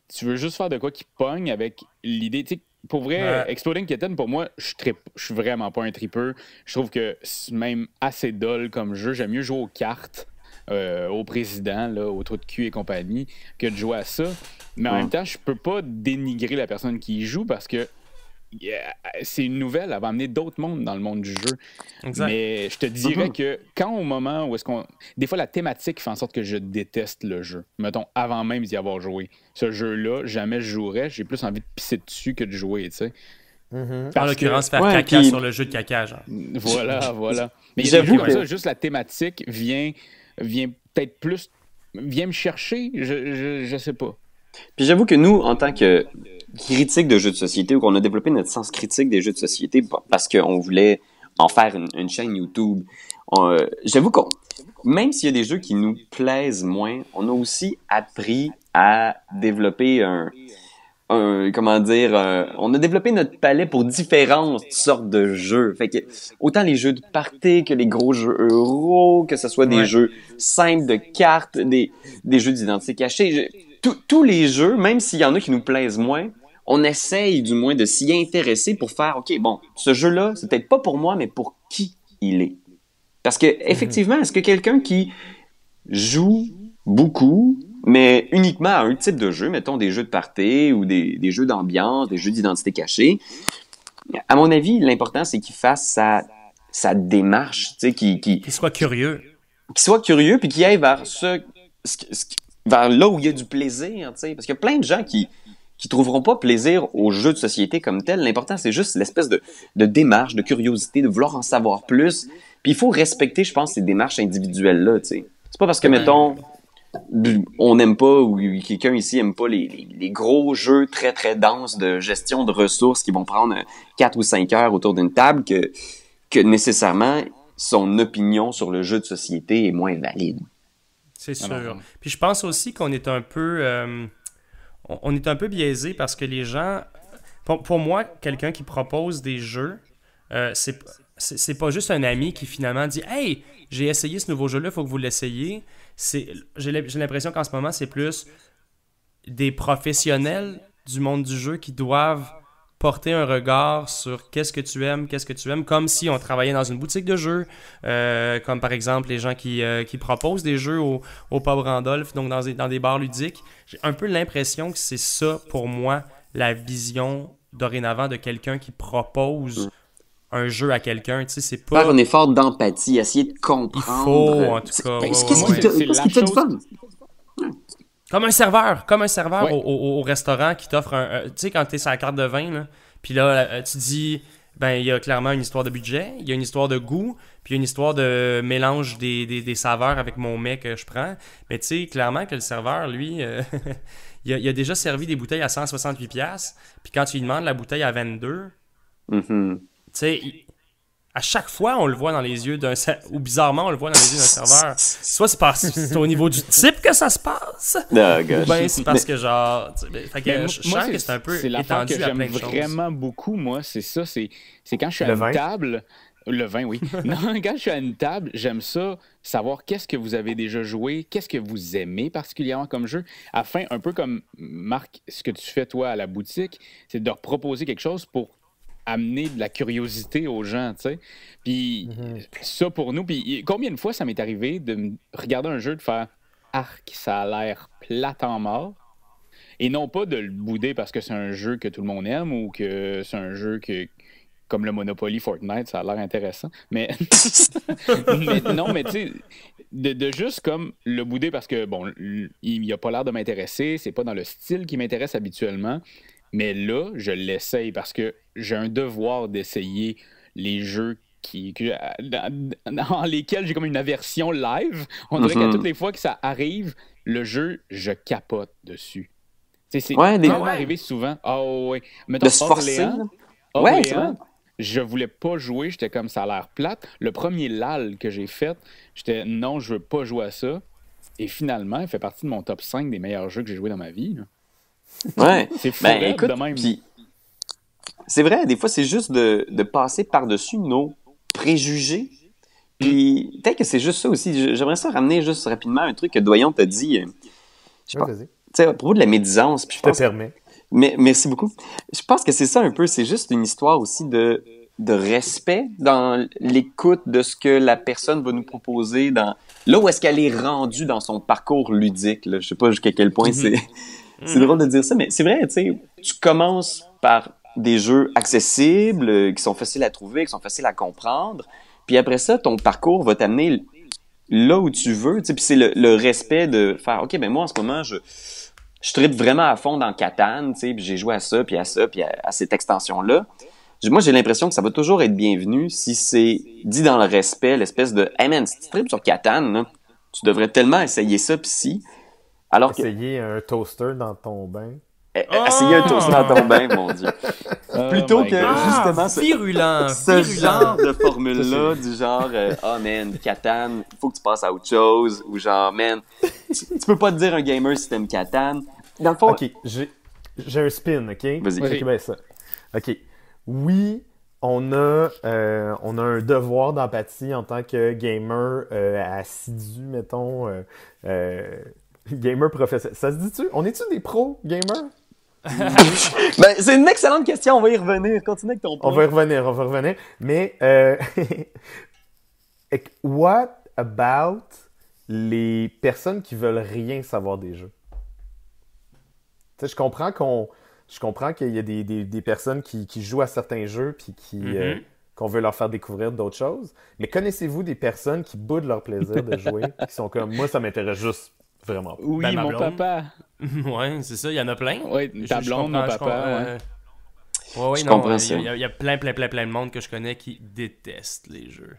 tu veux juste faire de quoi qui pogne avec l'idée. Pour vrai, Exploding Kitten, pour moi, je suis vraiment pas un tripeur. Je trouve que c'est même assez dull comme jeu. J'aime mieux jouer aux cartes, euh, au président, là, au trou de cul et compagnie, que de jouer à ça. Mais en même temps, je peux pas dénigrer la personne qui y joue parce que c'est une nouvelle, elle va amener d'autres mondes dans le monde du jeu. Mais je te dirais mm-hmm. que quand au moment où est-ce qu'on. Des fois, la thématique fait en sorte que je déteste le jeu. Mettons, avant même d'y avoir joué. Ce jeu-là, jamais je jouerais. J'ai plus envie de pisser dessus que de jouer, tu sais. Mm-hmm. En l'occurrence, faire caca sur le jeu de caca, genre. Voilà, [laughs] voilà. Mais j'avoue que ça, juste la thématique vient, vient peut-être plus. vient me chercher, je, je, je sais pas. Puis j'avoue que nous, en tant que critique de jeux de société, ou qu'on a développé notre sens critique des jeux de société parce qu'on voulait en faire une, chaîne YouTube, euh, j'avoue qu'on, même s'il y a des jeux qui nous plaisent moins, on a aussi appris à développer un, comment dire, on a développé notre palais pour différentes sortes de jeux. Fait que autant les jeux de party que les gros jeux euros, que ce soit des jeux simples de cartes, des, des jeux d'identité cachée tous les jeux, même s'il y en a qui nous plaisent moins, on essaye du moins de s'y intéresser pour faire, OK, bon, ce jeu-là, c'est peut-être pas pour moi, mais pour qui il est. Parce que, effectivement, est-ce que quelqu'un qui joue beaucoup, mais uniquement à un type de jeu, mettons des jeux de party ou des, jeux d'ambiance, des jeux d'identité cachée, à mon avis, l'important, c'est qu'il fasse sa, sa démarche, tu sais, qu'il qui, soit curieux. Qu'il soit curieux, puis qu'il aille vers ce, vers là où il y a du plaisir, tu sais. Parce qu'il y a plein de gens qui qui trouveront pas plaisir aux jeux de société comme tel. L'important, c'est juste l'espèce de, de démarche, de curiosité, de vouloir en savoir plus. Puis il faut respecter, je pense, ces démarches individuelles-là, tu sais. C'est pas parce que, mettons, on n'aime pas ou quelqu'un ici aime pas les, les, gros jeux très très denses de gestion de ressources qui vont prendre 4 ou 5 heures autour d'une table que, que nécessairement son opinion sur le jeu de société est moins valide. C'est sûr. Puis je pense aussi qu'on est un peu. Euh, on est un peu biaisé parce que les gens. Pour, moi, quelqu'un qui propose des jeux, euh, c'est pas juste un ami qui finalement dit Hey, j'ai essayé ce nouveau jeu-là, faut que vous l'essayiez. J'ai l'impression qu'en ce moment, c'est plus des professionnels du monde du jeu qui doivent porter un regard sur qu'est-ce que tu aimes, qu'est-ce que tu aimes, comme si on travaillait dans une boutique de jeux, euh, comme par exemple les gens qui, euh, qui proposent des jeux au, au pub Randolph, donc dans des, dans des bars ludiques. J'ai un peu l'impression que c'est ça pour moi la vision dorénavant de quelqu'un qui propose un jeu à quelqu'un, tu sais, c'est pas... Faire un effort d'empathie, essayer de comprendre. Il faut, en tout cas. Qu'est-ce qui te fait fun? Comme un serveur, comme un serveur au, restaurant qui t'offre un. tu sais, quand tu es sur la carte de vin, là, puis là, euh, tu dis, ben, il y a clairement une histoire de budget, il y a une histoire de goût, puis il y a une histoire de mélange des, des, saveurs avec mon mec que je prends. Mais tu sais, clairement que le serveur, lui, euh, [laughs] il, a, déjà servi des bouteilles à 168$, puis quand tu lui demandes la bouteille à 22$, mm-hmm. tu sais, à chaque fois, on le voit dans les yeux d'un ou bizarrement, on le voit dans les yeux d'un serveur. Soit c'est parce c'est au niveau du type que ça se passe, ou bien c'est parce que genre, fait que je sens que c'est un peu étendu que j'aime vraiment beaucoup, moi, c'est ça, c'est quand je suis à une table. Le vin, oui. [laughs] non, quand je suis à une table, j'aime ça, savoir qu'est-ce que vous avez déjà joué, qu'est-ce que vous aimez particulièrement comme jeu, afin, un peu comme Marc, ce que tu fais toi à la boutique, c'est de proposer quelque chose pour amener de la curiosité aux gens, tu sais. Puis mhm. ça pour nous, puis combien de fois ça m'est arrivé de regarder un jeu de faire arc, ça a l'air plat en mort, et non pas de le bouder parce que c'est un jeu que tout le monde aime ou que c'est un jeu que comme le Monopoly Fortnite, ça a l'air intéressant. Mais, [laughs] non, mais tu sais, de, juste comme le bouder parce que, bon, il n'a pas l'air de m'intéresser, c'est pas dans le style qui m'intéresse habituellement. Mais là, je l'essaye parce que j'ai un devoir d'essayer les jeux qui, que- dans, dans lesquels j'ai comme une aversion live. On dirait Mhm. qu'à toutes les fois que ça arrive, le jeu, je capote dessus. C'est Ouais, des- ouais. arrivé souvent. Ah ouais. Mettons, De se forcer. Ouais, je voulais pas jouer, j'étais comme ça a l'air plate. Le premier LAL que j'ai fait, j'étais non, je veux pas jouer à ça. Et finalement, il fait partie de mon top 5 des meilleurs jeux que j'ai joué dans ma vie. là. Ouais. C'est fou Ben, raide écoute, de même. c'est vrai, des fois, c'est juste de, de passer par-dessus nos préjugés. Puis peut-être que c'est juste ça aussi. J'aimerais ça ramener juste rapidement un truc que Doyon t'a dit. euh, Je Ouais, pense- vas-y. tu sais, à propos de la médisance. Puis je Je te permets. Mais, merci beaucoup. Je pense que c'est ça un peu. C'est juste une histoire aussi de, de respect dans l'écoute de ce que la personne va nous proposer dans là où est-ce qu'elle est rendue dans son parcours ludique. Là. Je sais pas jusqu'à quel point c'est c'est drôle de dire ça, mais c'est vrai. Tu sais, tu commences par des jeux accessibles, euh, qui sont faciles à trouver, qui sont faciles à comprendre. Puis après ça, ton parcours va t'amener là où tu veux. Tu sais, puis c'est le, le respect de faire, OK, ben moi, en ce moment, je, je tripe vraiment à fond dans Catan, tu sais, puis j'ai joué à ça, puis à ça, puis à, à cette extension-là. Moi, j'ai l'impression que ça va toujours être bienvenu si c'est dit dans le respect, l'espèce de « Hey man, si tu tripes sur Catan, là, tu devrais tellement essayer ça, puis si... » Alors que... Essayer un toaster dans ton bain. Eh, Essayer un Oh! toast dans ton bain, mon Dieu. Oh Plutôt que God. justement ce, virulent, ce virulent. genre de formule-là, du genre euh, Ah man, Catan, il faut que tu passes à autre chose » ou genre « Man, tu, tu peux pas te dire un gamer si t'aimes Catan. » Dans le fond, Ok, j'ai un spin, ok? Vas-y. Ok, ben ça. Ok. Oui, on a, euh, on a un devoir d'empathie en tant que gamer euh, assidu, mettons. [laughs] gamer professionnel. Ça se dit-tu? On est-tu des pros gamers? [laughs] ben, c'est une excellente question, on va y revenir. Continue avec ton point. On va y revenir, on va y revenir. Mais, euh, [laughs] what about les personnes qui veulent rien savoir des jeux? Tu sais, je comprends qu'on, je comprends qu'il y a des, des, des personnes qui, qui jouent à certains jeux puis qui, euh, Mhm. qu'on veut leur faire découvrir d'autres choses. Mais connaissez-vous des personnes qui boudent leur plaisir de jouer qui sont comme, moi, ça m'intéresse juste vraiment pas. Oui, Ben, mon blonde. papa. [laughs] ouais, c'est ça, il y en a plein. Oui, ta blonde, mon papa. ouais. Ouais, Je non, comprends il y, ça. a- il y a- il y a plein, plein, plein, plein de monde que je connais qui détestent les jeux.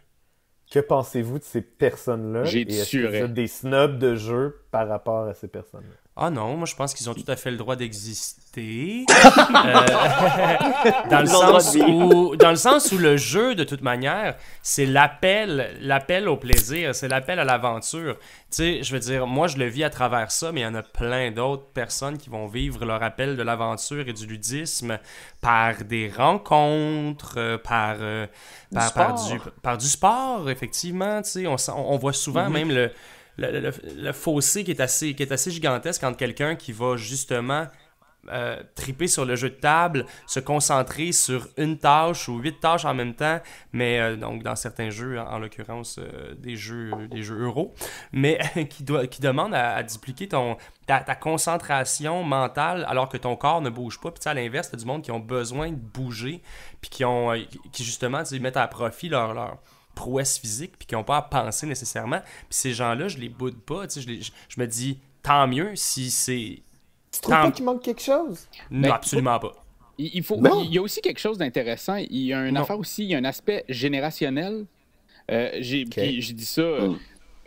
Que pensez-vous de ces personnes-là? J'ai des snobs de jeux par rapport à ces personnes-là? Ah non, moi je pense qu'ils ont tout à fait le droit d'exister. [laughs] Euh, dans, le sens où, dans le sens où le jeu, de toute manière, c'est l'appel, l'appel au plaisir, c'est l'appel à l'aventure. Tu sais, je veux dire, moi je le vis à travers ça, mais il y en a plein d'autres personnes qui vont vivre leur appel de l'aventure et du ludisme par des rencontres, euh, par, euh, par, par du, par du sport, effectivement. Tu sais, on, on voit souvent même le, le, fossé qui est assez, qui est assez gigantesque entre quelqu'un qui va justement euh, triper sur le jeu de table, se concentrer sur une tâche ou huit tâches en même temps, mais euh, donc dans certains jeux, en, en l'occurrence euh, des jeux des jeux euros, mais [laughs] qui, doit, qui demande à, dupliquer ton, ta, concentration mentale alors que ton corps ne bouge pas. Puis à l'inverse, tu du monde qui ont besoin de bouger, puis qui ont qui justement mettent à profit leur, leur prouesse physique, puis qui n'ont pas à penser nécessairement. Puis ces gens-là, je les boude pas, tu sais, je, les- je, je me dis, tant mieux si c'est... Tu trouves Tant- pas qu'il manque quelque chose? Non, Ben, absolument pas. Il faut, Non. il y a aussi quelque chose d'intéressant. Il y a une Non. affaire aussi, il y a un aspect générationnel. Euh, j'ai j'ai dit ça. euh, Mm.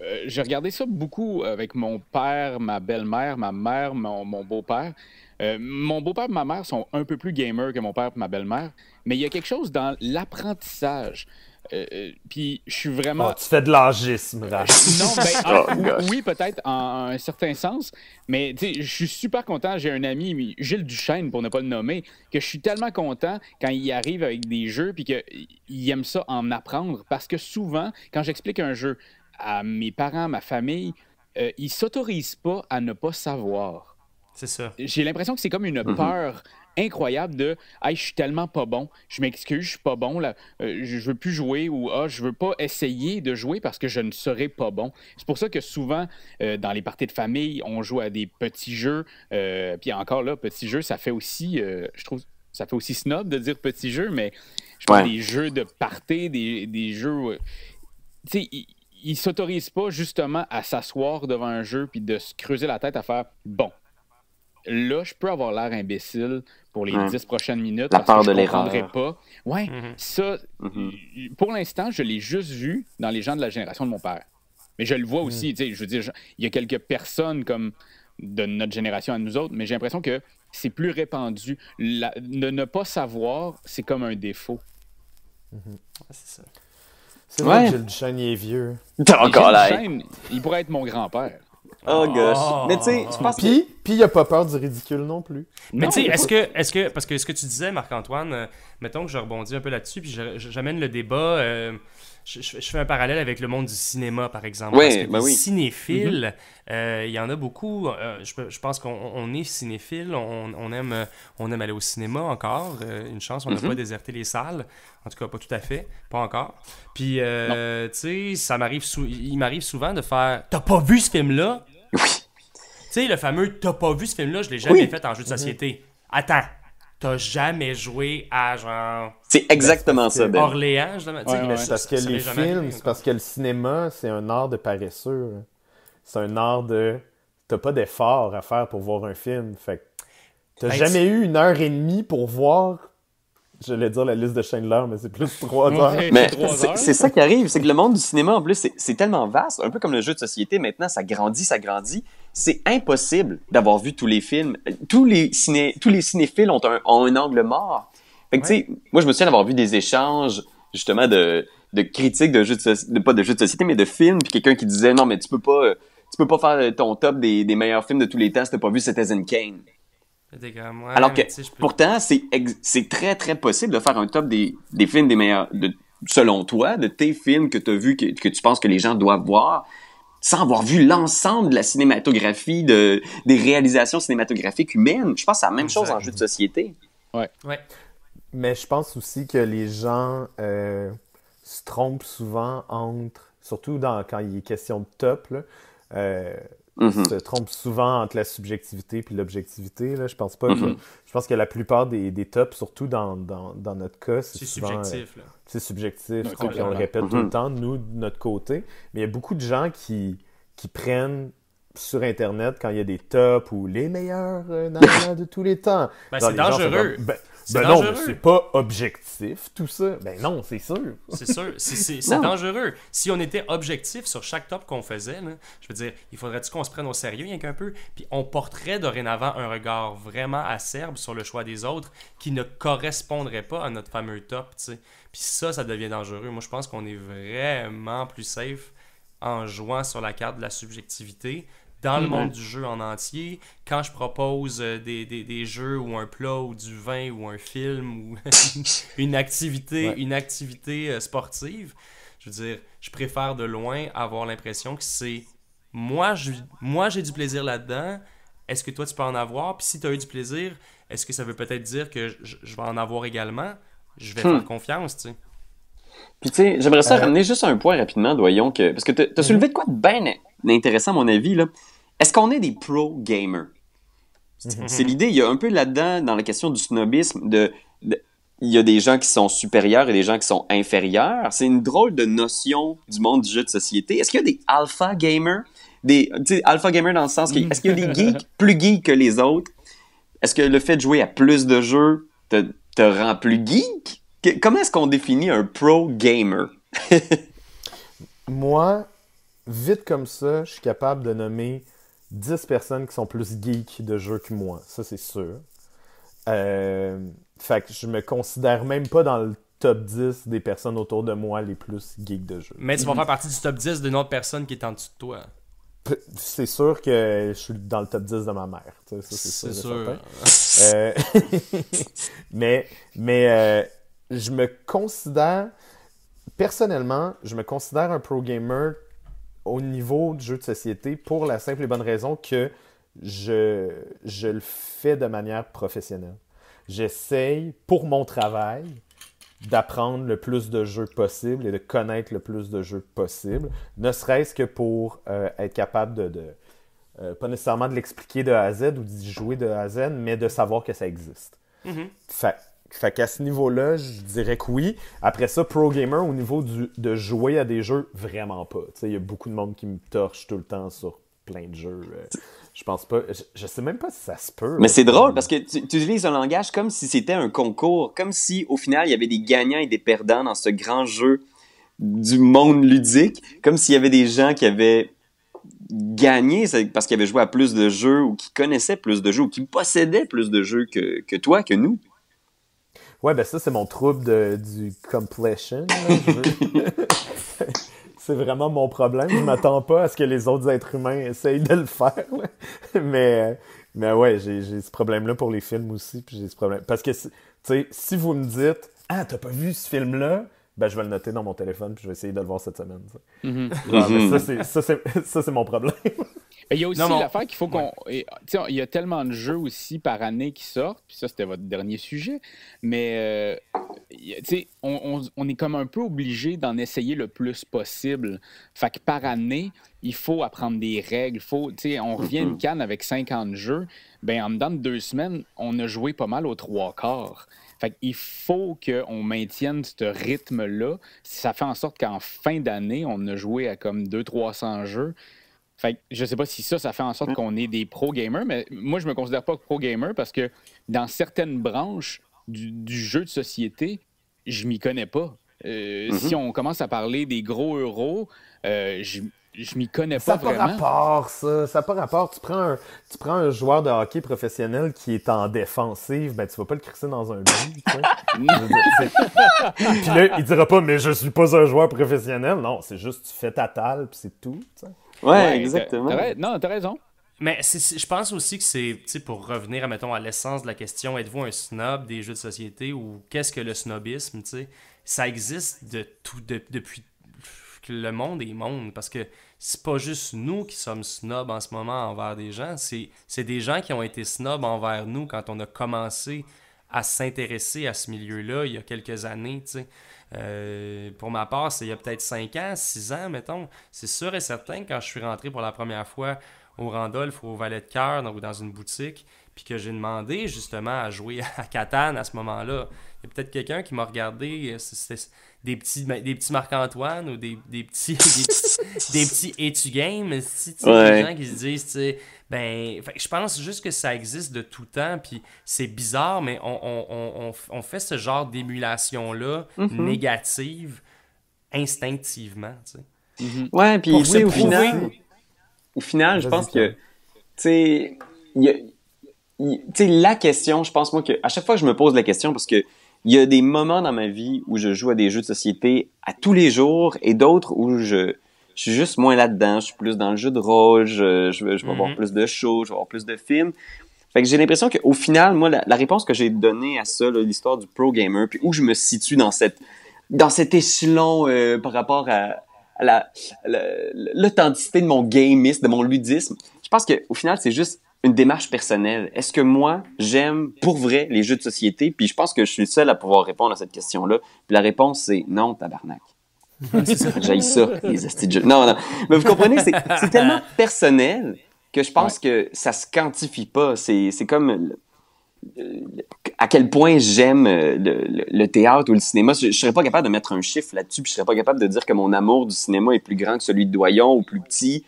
euh, j'ai regardé ça beaucoup avec mon père, ma belle-mère, ma mère, mon, mon beau-père. Euh, mon beau-père et ma mère sont un peu plus gamers que mon père et ma belle-mère, mais il y a quelque chose dans l'apprentissage. Euh, euh, puis je suis vraiment. Ah, tu fais de l'âgisme, Raph. Non, ben, [laughs] ah, Oh, oui- peut-être en un certain sens, mais tu sais, je suis super content. J'ai un ami, Gilles Duchesne, pour ne pas le nommer, que je suis tellement content quand il arrive avec des jeux puis qu'il aime ça en apprendre. Parce que souvent, quand j'explique un jeu à mes parents, ma famille, euh, ils s'autorisent pas à ne pas savoir. C'est ça. J'ai l'impression que c'est comme une Mhm. peur incroyable de hey, je suis tellement pas bon, je m'excuse, je suis pas bon là, euh, je veux plus jouer ou ah, je veux pas essayer de jouer parce que je ne serai pas bon. C'est pour ça que souvent euh, dans les parties de famille, on joue à des petits jeux euh, puis encore là, petits jeux, ça fait aussi euh, je trouve ça fait aussi snob de dire petits jeux mais je pense Ouais. des jeux de party, des, des jeux tu sais ils, ils s'autorisent pas justement à s'asseoir devant un jeu puis de se creuser la tête à faire bon là, je peux avoir l'air imbécile pour les Ouais. 10 prochaines minutes. La parce peur que je de l'erreur. comprendrai pas. Ouais, Mhm. ça, Mhm. pour l'instant, je l'ai juste vu dans les gens de la génération de mon père. Mais je le vois aussi, tu sais, je veux dire, je- il y a quelques personnes comme de notre génération à nous autres, mais j'ai l'impression que c'est plus répandu. La- de ne pas savoir, c'est comme un défaut. Ouais, c'est ça. C'est vrai Ouais. que Gilles Duchesne, il est vieux. Encore. Duchesne, il pourrait être mon grand-père. Oh gosh. Oh. Mais tu sais, je pense que. Puis, puis il a pas peur du ridicule non plus. Mais tu sais, est-ce que, est-ce que, parce que ce que tu disais, Marc-Antoine, euh, mettons que je rebondis un peu là-dessus, puis j'amène le débat, euh, je, fais un parallèle avec le monde du cinéma, par exemple. Ouais, parce que ben les oui. cinéphiles, euh, il y en a beaucoup. euh, je, je pense qu'on on est cinéphile, on, on aime, on aime aller au cinéma encore. euh, une chance, on n'a Mhm. pas déserté les salles. En tout cas, pas tout à fait, pas encore. Puis, euh, tu sais, ça m'arrive, sou- il m'arrive souvent de faire T'as pas vu ce film-là? Oui. tu sais, le fameux T'as pas vu ce film-là, je l'ai jamais Oui. fait en jeu de société. Attends, t'as jamais joué à genre C'est exactement ça, Ben. Orléans, je Ouais, mais ouais. ça- Parce que les films, arrivé, c'est parce que le cinéma, c'est un art de paresseux. hein. C'est un art de. T'as pas d'effort à faire pour voir un film. Fait que t'as Ben, jamais eu une heure et demie pour voir. J'allais dire la liste de Schindler, mais c'est plus trois heures. Mais c'est ça qui arrive, c'est que le monde du cinéma, en plus, c'est- tellement vaste, un peu comme le jeu de société, maintenant, ça grandit, ça grandit. C'est impossible d'avoir vu tous les films. Tous les, ciné, tous les cinéphiles ont un, ont un angle mort. Fait que, tu sais, moi, je me souviens d'avoir vu des échanges, justement, de, de critiques de jeux de société, pas de jeux de société, mais de films, puis quelqu'un qui disait, non, mais tu peux pas, tu peux pas faire ton top des, des meilleurs films de tous les temps si t'as pas vu Citizen Kane. Comme, ouais, Alors que, peux- pourtant, c'est très, très possible de faire un top des, des films des meilleurs, de, selon toi, de tes films que tu as vus, que, que tu penses que les gens doivent voir, sans avoir vu l'ensemble de la cinématographie, de, des réalisations cinématographiques humaines. Je pense que c'est la même chose en jeu de société. Ouais. Mais je pense aussi que les gens euh, se trompent souvent entre, surtout dans, quand il est question de top, là, euh, Mhm. se trompent souvent entre la subjectivité puis l'objectivité. Là. Je pense pas que. Mhm. Je pense que la plupart des, des tops, surtout dans, dans, dans notre cas, c'est euh, subjectif, là. c'est subjectif, puis on le répète tout Mhm. le temps, nous, de notre côté. Mais il y a beaucoup de gens qui, qui prennent sur Internet quand il y a des tops ou les meilleurs euh, [laughs] de tous les temps. Ben, c'est gens dangereux. ben, ben non, dangereux. c'est pas objectif, tout ça. Ben non, c'est sûr. C'est sûr, [laughs] c'est- dangereux. Si on était objectif sur chaque top qu'on faisait, là, je veux dire, il faudrait-tu qu'on se prenne au sérieux rien qu'un peu, puis on porterait dorénavant un regard vraiment acerbe sur le choix des autres qui ne correspondrait pas à notre fameux top, tu sais. Puis ça, ça devient dangereux. Moi, je pense qu'on est vraiment plus safe en jouant sur la carte de la subjectivité dans le Mhm. monde du jeu en entier, quand je propose euh, des, des, des jeux ou un plat ou du vin ou un film ou [laughs] une activité, Ouais. une activité euh, sportive, je veux dire, je préfère de loin avoir l'impression que c'est moi, je, moi j'ai du plaisir là-dedans. Est-ce que toi tu peux en avoir? Puis si tu as eu du plaisir, est-ce que ça veut peut-être dire que je, je vais en avoir également? Je vais Hmm. faire confiance, tu sais. Puis tu sais, j'aimerais ça Euh, ramener juste un point rapidement, doyon, que, parce que t'as as soulevé de quoi de bien intéressant à mon avis, là. Est-ce qu'on est des pro gamers? C'est c'est l'idée, il y a un peu là-dedans, dans la question du snobisme, de, de- il y a des gens qui sont supérieurs et des gens qui sont inférieurs. C'est une drôle de notion du monde du jeu de société. Est-ce qu'il y a des alpha gamers? Des, alpha gamers dans le sens que, est-ce qu'il y a des geeks [laughs] plus geeks que les autres? Est-ce que le fait de jouer à plus de jeux te, te rend plus geek? Que- comment est-ce qu'on définit un pro gamer? [laughs] Moi, vite comme ça, je suis capable de nommer 10 personnes qui sont plus geeks de jeux que moi. Ça, c'est sûr. Euh, fait que je me considère même pas dans le top 10 des personnes autour de moi les plus geeks de jeux. Mais tu vas faire partie du top 10 d'une autre personne qui est en dessous de toi. C'est sûr que je suis dans le top 10 de ma mère. ça, C'est sûr. sûr. Euh, [laughs] mais mais euh, je me considère, personnellement, je me considère un pro gamer au niveau du jeu de société pour la simple et bonne raison que je, je le fais de manière professionnelle. J'essaye, pour mon travail, d'apprendre le plus de jeux possible et de connaître le plus de jeux possible, ne serait-ce que pour euh, être capable de, de euh, pas nécessairement de l'expliquer de A à Z ou d'y jouer de A à Z, mais de savoir que ça existe. Mhm. Fait, fait qu'à ce niveau-là, je dirais que oui. Après ça, pro gamer, au niveau du- de jouer à des jeux, vraiment pas. Tu Il y a beaucoup de monde qui me torche tout le temps sur plein de jeux. Euh, je pense pas. Je, sais même pas si ça se peut. Mais c'est drôle parce que tu, utilises un langage comme si c'était un concours, comme si au final il y avait des gagnants et des perdants dans ce grand jeu du monde ludique, comme s'il y avait des gens qui avaient gagné parce qu'ils avaient joué à plus de jeux ou qui connaissaient plus de jeux ou qui possédaient plus de jeux que, que toi, que nous. Ouais, ben ça, c'est mon trouble du completion. [laughs] c'est vraiment mon problème. Je m'attends pas à ce que les autres êtres humains essayent de le faire. Mais, mais ouais, j'ai ce problème-là pour les films aussi. Puis j'ai ce problème. Parce que, tu sais, si vous me dites Ah, t'as pas vu ce film-là, ben, je vais le noter dans mon téléphone puis je vais essayer de le voir cette semaine. Mm-hmm. Ça, c'est mon problème. Il y a aussi l'affaire qu'il faut qu'on. Il y a tellement de jeux aussi par année qui sortent, puis ça, c'était votre dernier sujet. Mais, euh, on, on, est comme un peu obligé d'en essayer le plus possible. Fait que par année, il faut apprendre des règles. Faut, on revient une canne avec 50 jeux. Ben, en dedans de deux semaines, on a joué pas mal aux trois quarts. Fait qu'il faut qu'on maintienne ce rythme-là. Ça fait en sorte qu'en fin d'année, on a joué à comme 200-300 jeux. Fait que je sais pas si ça, ça fait en sorte qu'on est des pro-gamers, mais moi, je me considère pas pro-gamer parce que dans certaines branches du, jeu de société, je m'y connais pas. Euh, mm-hmm. Si on commence à parler des gros euros, euh, je, je m'y connais pas vraiment. Ça n'a pas rapport, ça. Ça n'a pas rapport. Tu prends, un, tu prends un joueur de hockey professionnel qui est en défensive, ben tu vas pas le crisser dans un but, [laughs] Puis là, il dira pas, mais je suis pas un joueur professionnel. Non, c'est juste tu fais ta talle, puis c'est tout. Ouais, exactement. non, t'as raison. Mais je pense aussi que c'est, pour revenir, mettons, à l'essence de la question, êtes-vous un snob des jeux de société ou qu'est-ce que le snobisme, tu sais? Ça existe de tout, depuis que le monde est monde, parce que c'est pas juste nous qui sommes snobs en ce moment envers des gens, c'est, des gens qui ont été snobs envers nous quand on a commencé à s'intéresser à ce milieu-là il y a quelques années. Euh, pour ma part, c'est il y a peut-être 5 ans, 6 ans, mettons. C'est sûr et certain, quand je suis rentré pour la première fois au Randolph ou au Valet de Cœur ou dans une boutique, puis que j'ai demandé justement à jouer [laughs] à Catane à ce moment-là, il y a peut-être quelqu'un qui m'a regardé, euh, des petits, ben, des petits Marc-Antoine ou des, des petits [laughs] des, petits etu games, si, des gens qui se disent, tu sais, ben, je pense juste que ça existe de tout temps, puis c'est bizarre, mais on, on, on, on, fait ce genre d'émulation-là mm-hmm. négative instinctivement, tu sais. Mm-hmm. Ouais, puis au final, au final, je pense que, tu sais, tu sais, la question, je pense moi que à chaque fois que je me pose la question, parce que il y a des moments dans ma vie où je joue à des jeux de société à tous les jours et d'autres où je, je suis juste moins là-dedans. Je suis plus dans le jeu de rôle, je, je, vais voir mhm. plus de shows, je vais voir plus de films. Fait que j'ai l'impression qu'au final, moi, la, réponse que j'ai donnée à ça, l'histoire du pro gamer, puis où je me situe dans cette dans cet échelon euh, par rapport à, la l'authenticité de mon gamiste, de mon ludisme, je pense qu'au final, c'est juste une démarche personnelle. Est-ce que moi, j'aime pour vrai les jeux de société? Puis je pense que je suis le seul à pouvoir répondre à cette question-là. Puis la réponse, c'est non, tabarnak. J'ai ça, les astuces de jeux. Non, non. Mais vous comprenez, c'est tellement personnel que je pense que ça se quantifie pas. C'est comme à quel point j'aime le, le, théâtre ou le cinéma. Je, je serais pas capable de mettre un chiffre là-dessus, puis je serais pas capable de dire que mon amour du cinéma est plus grand que celui de Doyon ou plus petit.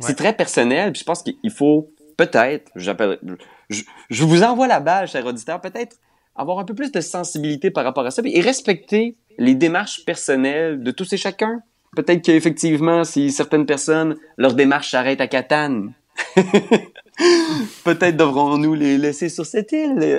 C'est très personnel, puis je pense qu'il faut peut-être, je, vous envoie la balle, cher auditeur, peut-être avoir un peu plus de sensibilité par rapport à ça et respecter les démarches personnelles de tous et chacun. Peut-être qu'effectivement, si certaines personnes, leur démarche s'arrête à Catane, [laughs] [laughs] Peut-être devrons-nous les laisser sur cette île. [laughs]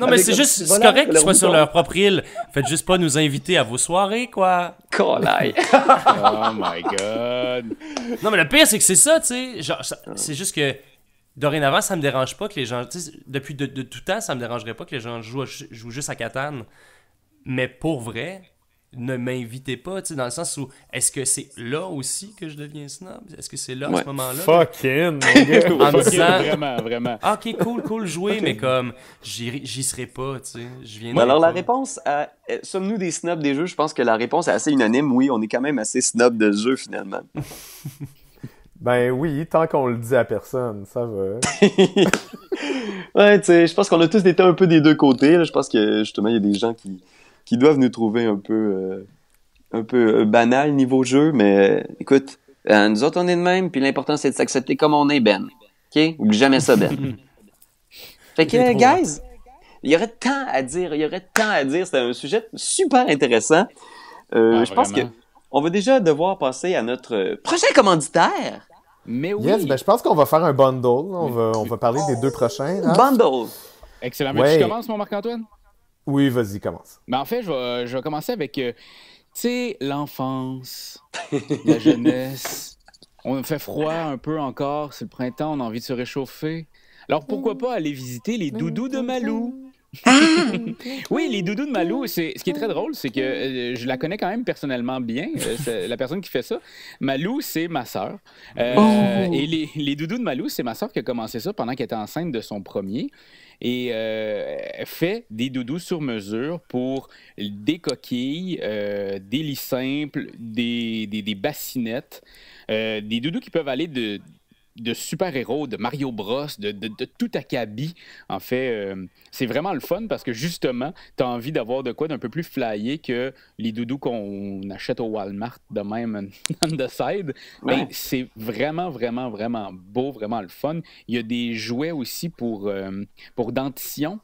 non, mais c'est juste, c'est correct qu'ils soient sur leur propre île. Faites juste pas nous inviter à vos soirées, quoi. [laughs] oh my god. Non, mais le pire, c'est que c'est ça, tu sais. Genre, c'est juste que dorénavant, ça me dérange pas que les gens. Depuis de, tout temps, ça me dérangerait pas que les gens jouent, jouent juste à Catane. Mais pour vrai, ne m'invitez pas, tu sais, dans le sens où est-ce que c'est là aussi que je deviens snob? Est-ce que c'est là, à ce moment-là? Fucking! [laughs] en me disant, vraiment, vraiment. Ah, ok, cool, cool, jouer, mais comme, j'y serai pas, tu sais. Je viens alors, la réponse à euh, sommes-nous des snobs des jeux? Je pense que la réponse est assez unanime. Oui, on est quand même assez snob de jeu, finalement. [laughs] ben oui, tant qu'on le dit à personne, ça va. [laughs] ouais, tu sais, je pense qu'on a tous été un peu des deux côtés. Je pense que, justement, il y a des gens qui qui doivent nous trouver un peu, euh, un peu euh, banal niveau jeu, mais écoute, Euh, nous autres, on est de même, puis l'important, c'est de s'accepter comme on est, Ben. OK? Oublie jamais ça, Ben. [laughs] fait que, guys, il y aurait tant à dire, il y aurait tant à dire. C'est un sujet super intéressant. Euh, Ah, je pense que vraiment. on va déjà devoir passer à notre prochain commanditaire. Mais oui. Yes, ben je pense qu'on va faire un bundle. On va, on va parler des deux prochains. hein? Bundle. Excellent. Mais Ouais. tu commences, mon Marc-Antoine? Oui, vas-y, commence. Ben, en fait, je vais, je vais commencer avec, euh, tu sais, l'enfance, la [laughs] jeunesse. On fait froid un peu encore, c'est le printemps, on a envie de se réchauffer. Alors pourquoi pas aller visiter les doudous de Malou? [laughs] Oui, les doudous de Malou, c'est ce qui est très drôle, c'est que euh, je la connais quand même personnellement bien. euh, [laughs] la personne qui fait ça. Malou, c'est ma sœur. Euh, Oh! Et les, les doudous de Malou, c'est ma sœur qui a commencé ça pendant qu'elle était enceinte de son premier. Et euh, fait des doudous sur mesure pour des coquilles, euh, des lits simples, des, des, des bassinettes, euh, des doudous qui peuvent aller de, de super-héros, de Mario Bros, de, de, de tout acabit. En fait, euh, c'est vraiment le fun parce que justement, tu as envie d'avoir de quoi d'un peu plus flyé que les doudous qu'on achète au Walmart de même [laughs] on the side. Ouais. c'est vraiment, vraiment, vraiment beau, vraiment le fun. Il y a des jouets aussi pour, euh, pour dentition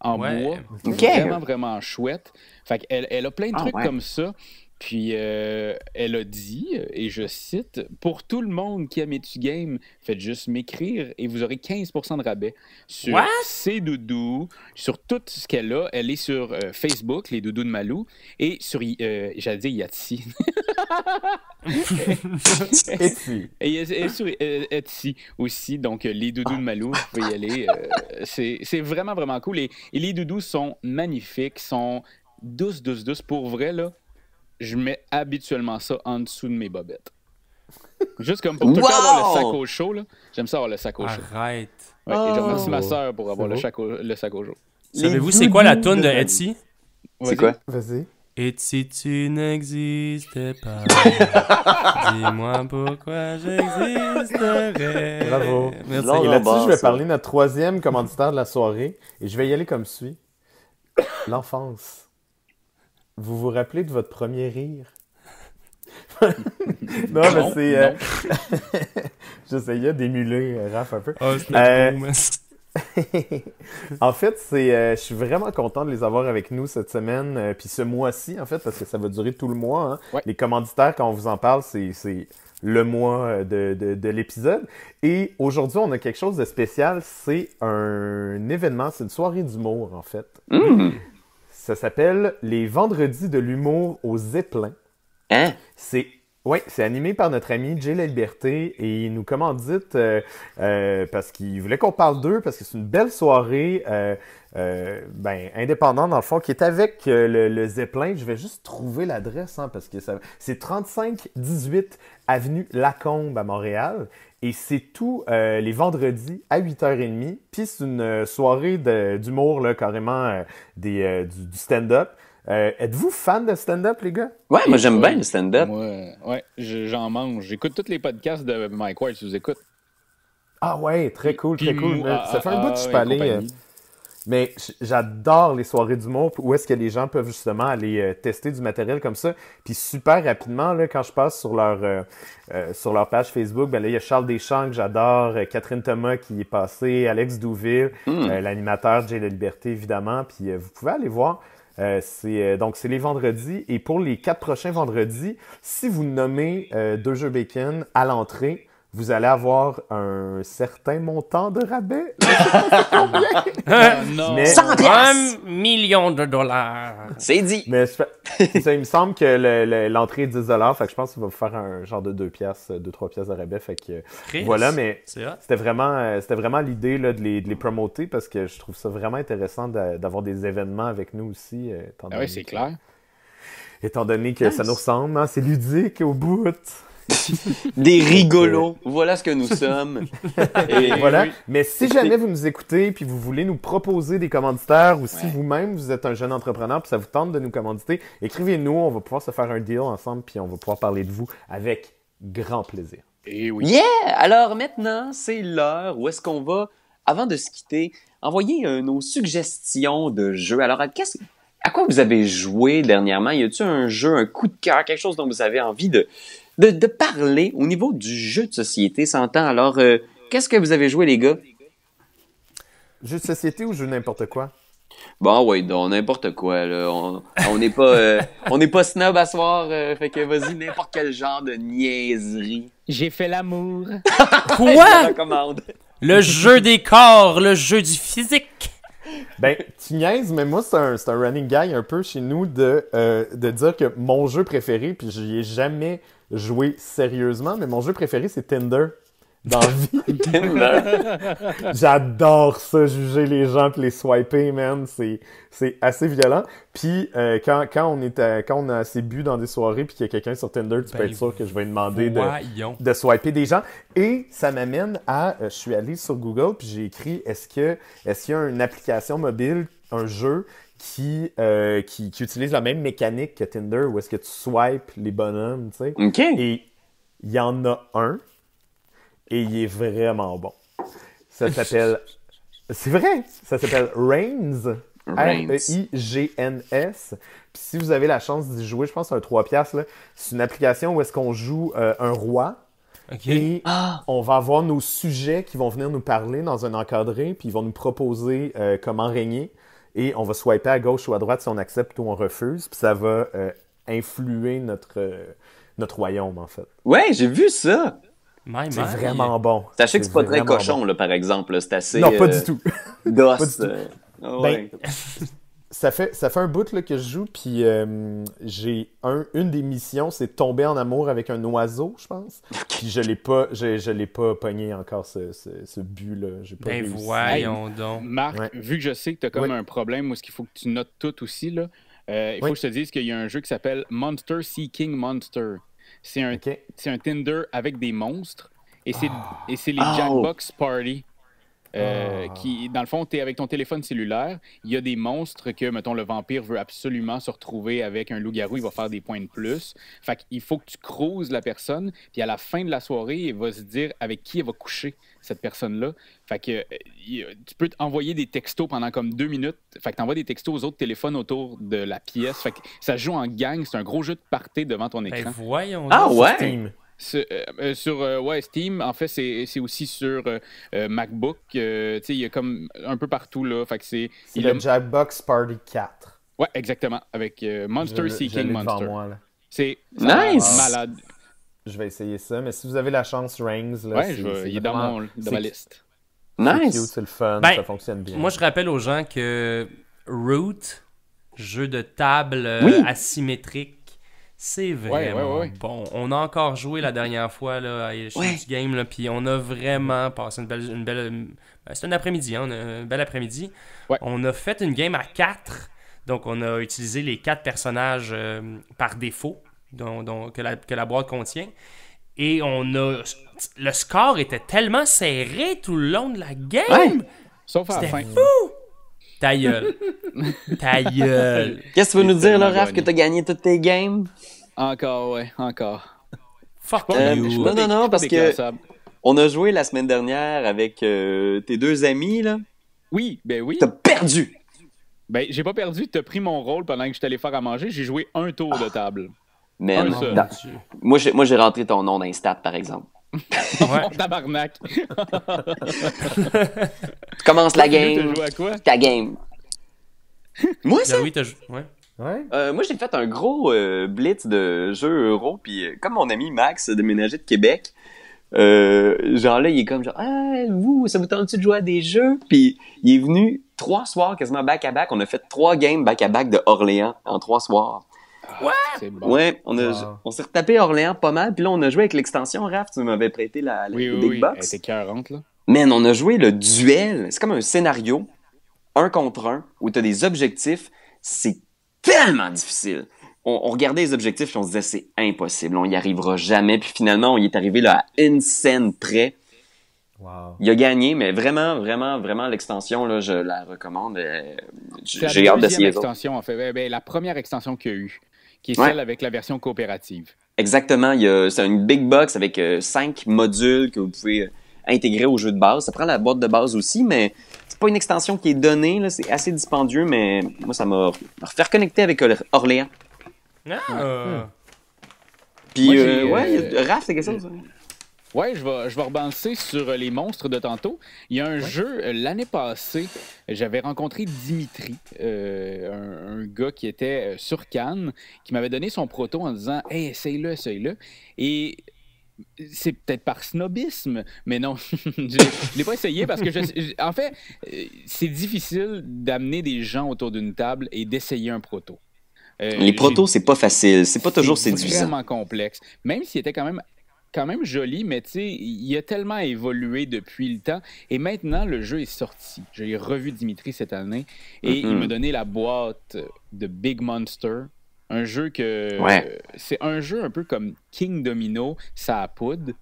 en Ouais. bois. Ok. Vraiment, vraiment chouette. Fait qu'elle elle a plein de Ah, trucs ouais. comme ça. Puis euh, elle a dit, et je cite, Pour tout le monde qui aime Etu Game, faites juste m'écrire et vous aurez 15% de rabais sur What? ses doudous, sur tout ce qu'elle a. Elle est sur euh, Facebook, les doudous de Malou, et sur, euh, j'allais dire Yatsi. [laughs] [laughs] Et Et sur euh, Etsy aussi, donc euh, les doudous de Malou, vous pouvez y aller. euh, c'est c'est vraiment, vraiment cool. Et, et les doudous sont magnifiques, sont douces, douces, douces. Pour vrai, là, je mets habituellement ça en dessous de mes bobettes. Juste comme pour tout le temps avoir le sac au chaud, là. J'aime ça avoir le sac au chaud. Arrête. Ouais, et je remercie Oh. ma soeur pour avoir le sac, au, le sac au chaud. Savez-vous c'est quoi la toune de. Etsy? C'est Vas-y. quoi? vas-y. Et si tu n'existais pas, [laughs] dis-moi pourquoi j'existerais. Bravo. Merci. Et là-dessus, je vais parler de notre troisième commanditaire de la soirée. Et je vais y aller comme suit. L'enfance. Vous vous rappelez de votre premier rire? [laughs] non, mais c'est... euh. [laughs] J'essayais d'émuler euh, Raph un peu. Oh, c'était Euh, beau, mais- [laughs] en fait, c'est, euh, je suis vraiment content de les avoir avec nous cette semaine, euh, puis ce mois-ci, en fait, parce que ça va durer tout le mois. hein. Ouais. Les commanditaires, quand on vous en parle, c'est, c'est le mois de, de, de l'épisode. Et aujourd'hui, on a quelque chose de spécial. C'est un événement, c'est une soirée d'humour, en fait. Hum. Ça s'appelle Les Vendredis de l'humour au Zeppelin. Hein? C'est ouais, c'est animé par notre ami Jay La Liberté et il nous commandite euh, euh, parce qu'il voulait qu'on parle d'eux parce que c'est une belle soirée euh, ben indépendante dans le fond qui est avec le, le Zeppelin. Je vais juste trouver l'adresse hein, parce que ça c'est 35 18 avenue Lacombe à Montréal et c'est tout euh, les vendredis à 8h30. Puis c'est une euh, soirée d'humour là carrément euh, des euh, du, du stand-up. Euh, Êtes-vous fan de stand-up les gars? Ouais, moi j'aime Ouais. bien le stand-up. Ouais, je- j'en mange. J'écoute tous les podcasts de Mike Ward, si vous écoutez. Ah ouais, très cool, très cool. Ah, ça fait un ah, bout que je ah, suis pas et allé, compagnie. Mais j'adore les soirées d'humour où est-ce que les gens peuvent justement aller euh, tester du matériel comme ça. Puis super rapidement, là, quand je passe sur leur euh, euh, sur leur page Facebook, ben là, il y a Charles Deschamps que j'adore, euh, Catherine Thomas qui est passée, Alex Douville, Hmm. euh, l'animateur Jay La Liberté, évidemment. Puis vous pouvez aller voir. Euh, c'est euh, donc c'est les vendredis et pour les quatre prochains vendredis, si vous nommez euh, deux jeux bacon à l'entrée, vous allez avoir un certain montant de rabais. [laughs] Non. Mais- 100 piastres! Un million de dollars. C'est dit. Mais je [laughs] ça, il me semble que le- le- l'entrée est 10 fait que je pense qu'il va vous faire un genre de 2 piastres, 2-3 piastres de rabais. Fait que Chris, voilà, mais c'était vraiment, euh, c'était vraiment l'idée là, de, les, de les promoter parce que je trouve ça vraiment intéressant d'a- d'avoir des événements avec nous aussi. euh, étant Ah donné ouais, c'est que- clair. Étant donné que ça nous ressemble, hein, c'est ludique au bout. [laughs] Des rigolos. Voilà ce que nous sommes. [laughs] Et voilà. oui. Mais si jamais vous nous écoutez puis vous voulez nous proposer des commanditaires ou si Ouais. vous-même vous êtes un jeune entrepreneur puis ça vous tente de nous commanditer, écrivez-nous, on va pouvoir se faire un deal ensemble puis on va pouvoir parler de vous avec grand plaisir. Et oui. Yeah! Alors maintenant, c'est l'heure où est-ce qu'on va, avant de se quitter, envoyer euh, nos suggestions de jeux. Alors, qu'est-ce- à quoi vous avez joué dernièrement? Y a-t-il un jeu, un coup de cœur, quelque chose dont vous avez envie de, de, de parler au niveau du jeu de société, s'entend. Alors, euh, qu'est-ce que vous avez joué, les gars? Jeu de société ou jeu n'importe quoi? Bon, ouais, donc n'importe quoi, là. On on n'est pas, euh, [laughs] on n'est pas snob à soir, euh, fait que vas-y, n'importe quel genre de niaiserie. J'ai fait l'amour. [laughs] Je Quoi? recommande. [laughs] Le jeu des corps, le jeu du physique. Ben, tu niaises, mais moi, c'est un, c'est un running gag un peu chez nous de, euh, de dire que mon jeu préféré, puis j'y ai jamais joué sérieusement, mais mon jeu préféré, c'est Tinder. Dans la vie. [laughs] [laughs] J'adore ça, juger les gens puis les swiper, man. C'est, c'est assez violent. Puis euh, quand, quand, on est à- quand on a assez bu dans des soirées puis qu'il y a quelqu'un sur Tinder, tu peux Ben, être sûr que je vais lui demander de swiper des gens. Et ça m'amène à, euh, je suis allé sur Google puis j'ai écrit, est-ce que, est-ce qu'il y a une application mobile, un jeu qui, euh, qui, qui utilise la même mécanique que Tinder où est-ce que tu swipes les bonhommes, tu sais? OK. Et il y en a un, et il est vraiment bon. Ça [laughs] s'appelle. C'est vrai! Ça s'appelle Reigns. Reigns. R-E-I-G-N-S. Puis si vous avez la chance d'y jouer, je pense que c'est un 3 piastres, là. C'est une application où est-ce qu'on joue euh, un roi. Et Ah! on va avoir nos sujets qui vont venir nous parler dans un encadré, puis ils vont nous proposer euh, comment régner. Et on va swiper à gauche ou à droite si on accepte ou on refuse. Puis ça va euh, influer notre, euh, notre royaume, en fait. Ouais, j'ai vu ça. C'est vraiment bon. Sachez que c'est pas très cochon, bon. là, par exemple. C'est assez. Non, pas euh, du tout. D'os. Pas du tout. euh, ah Ben. [laughs] Ça fait, ça fait un bout là, que je joue, puis euh, j'ai un, une des missions, c'est de tomber en amour avec un oiseau, je pense. [laughs] Puis je l'ai pas, je, je l'ai pas pogné encore ce, ce, ce but-là. J'ai pas Ben réussi. voyons donc. Marc, Ouais. vu que je sais que tu as comme Oui. un problème où est-ce qu'il faut que tu notes tout aussi, là, euh, il faut Oui. que je te dise qu'il y a un jeu qui s'appelle Monster Seeking Monster. C'est un, Ok. c'est un Tinder avec des monstres et c'est, et c'est les Oh. Jackbox Party. Euh, Ah. qui, dans le fond, tu es avec ton téléphone cellulaire. Il y a des monstres que, mettons, le vampire veut absolument se retrouver avec un loup-garou. Il va faire des points de plus. Fait qu'il faut que tu cruises la personne. Puis à la fin de la soirée, il va se dire avec qui elle va coucher, cette personne-là. Fait que euh, il- tu peux envoyer des textos pendant comme deux minutes. Fait que tu envoies des textos aux autres téléphones autour de la pièce. Fait que ça joue en gang. C'est un gros jeu de party devant ton Ben écran. voyons Ah ouais? Sur, euh, euh, sur, euh, ouais, Steam, en fait, c'est c'est aussi sur euh, MacBook. Euh, tu sais, il y a comme un peu partout, là. Fait que c'est... Il a- le Jackbox Party 4. Ouais, exactement. Avec euh, Monster Seeking Monster. C'est Nice! malade. Je vais essayer ça, mais si vous avez la chance, Reigns, là, Ouais, je il est dans, mon, dans ma liste. Nice. c'est le fun, Ben, ça fonctionne bien. Moi, je rappelle aux gens que Root, jeu de table Oui. asymétrique, c'est Ouais, vraiment ouais, ouais. bon. On a encore joué la dernière fois là, à- chez game, là, puis on a vraiment passé une belle. Une belle ben, c'est un après-midi, hein, on a un bel après-midi. Ouais. On a fait une game à 4. Donc, on a utilisé les quatre personnages euh, par défaut dont, dont- que, la, que la boîte contient. Et on a. Le score était tellement serré tout le long de la game. Ouais. Sauf à la C'était fin. fou! Ta gueule. Ta gueule. Qu'est-ce que tu veux nous dire, là, Raph, que t'as gagné toutes tes games? Encore, ouais, encore. Fuck Euh, you. non, non, non, parce que on a joué la semaine dernière avec euh, tes deux amis, là. Oui, ben oui. T'as perdu! Ben, j'ai pas perdu. T'as pris mon rôle pendant que je t'allais faire à manger. J'ai joué un tour de table. Man, Un seul. dans- moi, j'ai, moi, j'ai rentré ton nom dans les stats, par exemple. [laughs] Ouais. Tabarnak. Tu commences la game, joué à quoi? ta game. moi, ça, oui, ouais. Ouais. Euh, moi, j'ai fait un gros euh, blitz de jeux euro, puis euh, comme mon ami Max a déménagé de Québec, euh, genre là, il est comme genre, ah, vous, ça vous tente de jouer à des jeux? Puis il est venu trois soirs quasiment back-à-back. On a fait trois games back-à-back de Orléans en trois soirs. Bon. Ouais, on, a, Wow. on s'est retapé Orléans pas mal, puis là, on a joué avec l'extension, Raph, tu m'avais prêté la, la Oui, oui, Big oui. Box. Elle était 40, là. Man, on a joué le duel. C'est comme un scénario, un contre un, où tu as des objectifs. C'est tellement difficile. On, on regardait les objectifs et on se disait c'est impossible, on y arrivera jamais. Puis finalement, on y est arrivé là, à une scène près. Wow. Il a gagné, mais vraiment, vraiment, vraiment, l'extension, là, je la recommande. Euh, J'ai la hâte deuxième d'essayer les autres. extension, en fait. Ben, ben, la première extension qu'il y a eu, qui est Ouais. celle avec la version coopérative. Exactement. C'est une big box avec euh, cinq modules que vous pouvez euh, intégrer au jeu de base. Ça prend la boîte de base aussi, mais c'est pas une extension qui est donnée. C'est assez dispendieux, mais moi, ça m'a refait reconnecter avec Or- Orléans. Ah. Puis, Moi, j'ai, euh, ouais, euh, Raph, c'est quelque chose. Ouais, je vais, je vais rebancer sur euh, les monstres de tantôt. Il y a un jeu, euh, l'année passée, j'avais rencontré Dimitri, euh, un, un gars qui était sur Cannes, qui m'avait donné son proto en disant Hey, essaye-le, essaye-le. Et c'est peut-être par snobisme, mais non, [laughs] je ne l'ai pas essayé parce que, je, je- en fait, c'est difficile d'amener des gens autour d'une table et d'essayer un proto. Euh, Les protos, c'est pas facile. C'est pas toujours c'est séduisant. vraiment complexe. Même s'il était quand même quand même joli, mais tu sais, il a tellement évolué depuis le temps. Et maintenant, le jeu est sorti. J'ai revu Dimitri cette année et il Mhm. m'a donné la boîte de Big Monster. Un jeu que. Ouais. C'est un jeu un peu comme King Domino, ça a poudre.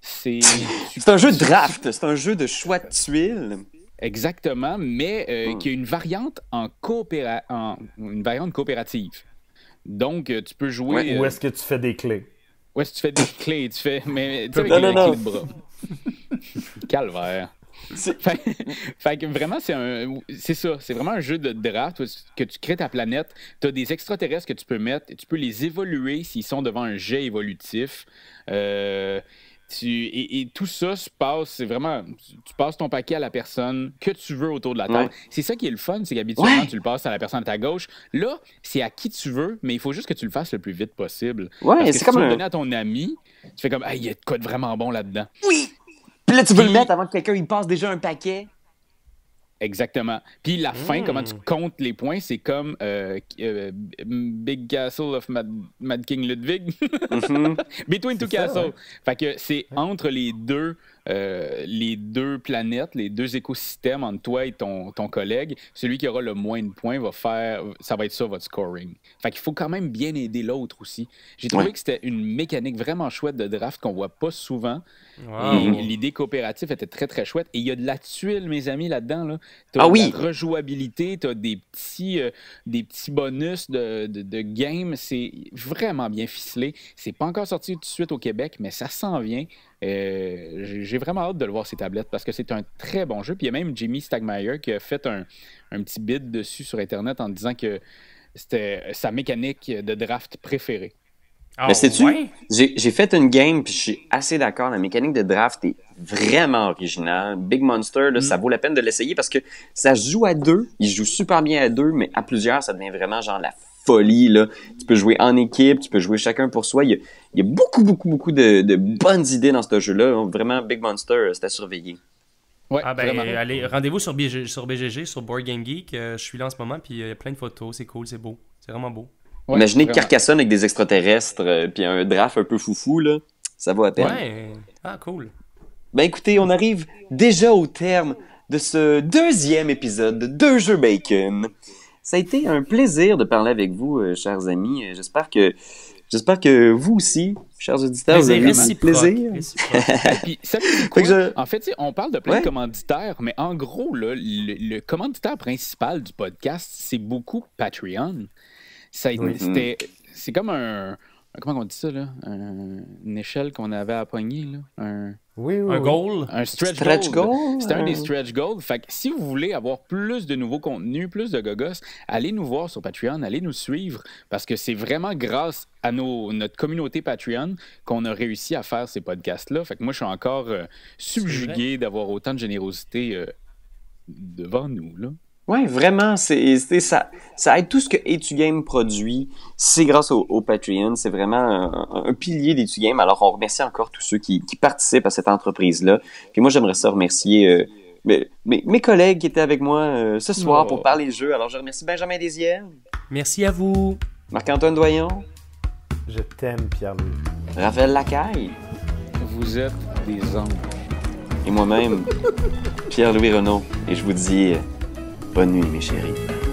C'est. [laughs] C'est un jeu de draft. C'est un jeu de choix de tuiles. Exactement, mais euh, Hmm. qui a une variante en, coopéra... en une variante coopérative. Donc, euh, tu peux jouer. Ouais, euh, Où est-ce que tu fais des clés? Ouais, si tu fais des clés, tu fais. Mais tu sais, avec Non, les non, non. clés de bras. [laughs] Calvaire. Fait, fait que vraiment, c'est un. C'est ça. C'est vraiment un jeu de draft que tu crées ta planète. Tu as des extraterrestres que tu peux mettre et tu peux les évoluer s'ils sont devant un jet évolutif. Euh, tu, et, et tout ça se passe, c'est vraiment, tu, tu passes ton paquet à la personne que tu veux autour de la table. Ouais. C'est ça qui est le fun, c'est qu'habituellement, Ouais. tu le passes à la personne à ta gauche. Là, c'est à qui tu veux, mais il faut juste que tu le fasses le plus vite possible. Ouais, Parce que c'est si comme tu veux le donner à ton ami, tu fais comme, ah, il y a de quoi de vraiment bon là-dedans. Puis là, tu veux le mettre avant que quelqu'un il passe déjà un paquet. Exactement. Puis la fin, Mm. comment tu comptes les points, c'est comme euh, euh, Big Castle of Mad, Mad King Ludwig. Mhm. [laughs] Between Two Castles. ouais. Fait que c'est entre les deux, euh, les deux planètes, les deux écosystèmes, entre toi et ton, ton collègue. Celui qui aura le moins de points va faire. Ça va être ça, votre scoring. Fait qu'il faut quand même bien aider l'autre aussi. J'ai trouvé Ouais. que c'était une mécanique vraiment chouette de draft qu'on voit pas souvent. Wow. Et L'idée coopérative était très très chouette. Et il y a de la tuile, mes amis, là-dedans. Là. T'as Ah de oui. la rejouabilité, tu as des petits, euh, des petits bonus de, de, de game. C'est vraiment bien ficelé. C'est pas encore sorti tout de suite au Québec, mais ça s'en vient. Euh, J'ai vraiment hâte de le voir ces tablettes parce que c'est un très bon jeu. Puis il y a même Jimmy Stagmeyer qui a fait un, un petit bid dessus sur Internet en disant que c'était sa mécanique de draft préférée. Ah, Mais sais-tu, ouais? j'ai fait une game, puis je suis assez d'accord. La mécanique de draft est vraiment originale. Big Monster, là, Mm. ça vaut la peine de l'essayer parce que ça se joue à deux. Il se joue super bien à deux, mais à plusieurs, ça devient vraiment genre la folie. Là. Tu peux jouer en équipe, tu peux jouer chacun pour soi. Il y a, il y a beaucoup, beaucoup, beaucoup de, de bonnes idées dans ce jeu-là. Vraiment, Big Monster, euh, c'est à surveiller. Ouais, Ah ben, vraiment. allez, rendez-vous sur, BG sur BGG, sur Board Game Geek. euh, je suis là en ce moment, puis il y a plein de photos. C'est cool, c'est beau. C'est vraiment beau. Ouais, Imaginez vraiment. Carcassonne avec des extraterrestres, euh, puis un draft un peu foufou, là. Ça vaut à peine. Ouais. Ah, cool. Ben écoutez, on arrive déjà au terme de ce deuxième épisode de Deux Jeux Bacon. Ça a été un plaisir de parler avec vous, euh, chers amis. Euh, J'espère que j'espère que vous aussi, chers auditeurs, vous avez eu plaisir. [laughs] Puis, quoi? Je- En fait, on parle de plein Ouais. de commanditaires, mais en gros, là, le, le commanditaire principal du podcast, c'est beaucoup Patreon. Oui. c'était, c'est comme un. Comment on dit ça, là? Un- une échelle qu'on avait à pogner, là? Un, Oui, oui. Un oui. goal? un stretch, Stretch goal. goal, C'était un des euh. stretch goals. Fait que si vous voulez avoir plus de nouveaux contenus, plus de gogos, allez nous voir sur Patreon, allez nous suivre, parce que c'est vraiment grâce à nos, notre communauté Patreon qu'on a réussi à faire ces podcasts-là. Fait que moi, je suis encore euh, subjugué d'avoir autant de générosité euh, devant nous, là. Ouais, vraiment, c'est c'est- ça, ça aide tout ce que Game produit. C'est grâce au, au Patreon. C'est vraiment un, un pilier d'Etugame. Alors, on remercie encore tous ceux qui, qui participent à cette entreprise-là. Puis moi, j'aimerais ça remercier euh, mes, mes, mes collègues qui étaient avec moi euh, ce soir Oh. pour parler jeux. Alors, je remercie Benjamin Desiel, Merci à vous. Marc-Antoine Doyon, Je t'aime, Pierre-Louis. Raphaël Lacaille Vous êtes des anges. et moi-même, Pierre-Louis Renaud. Et je vous dis euh, bonne nuit, mes chéris.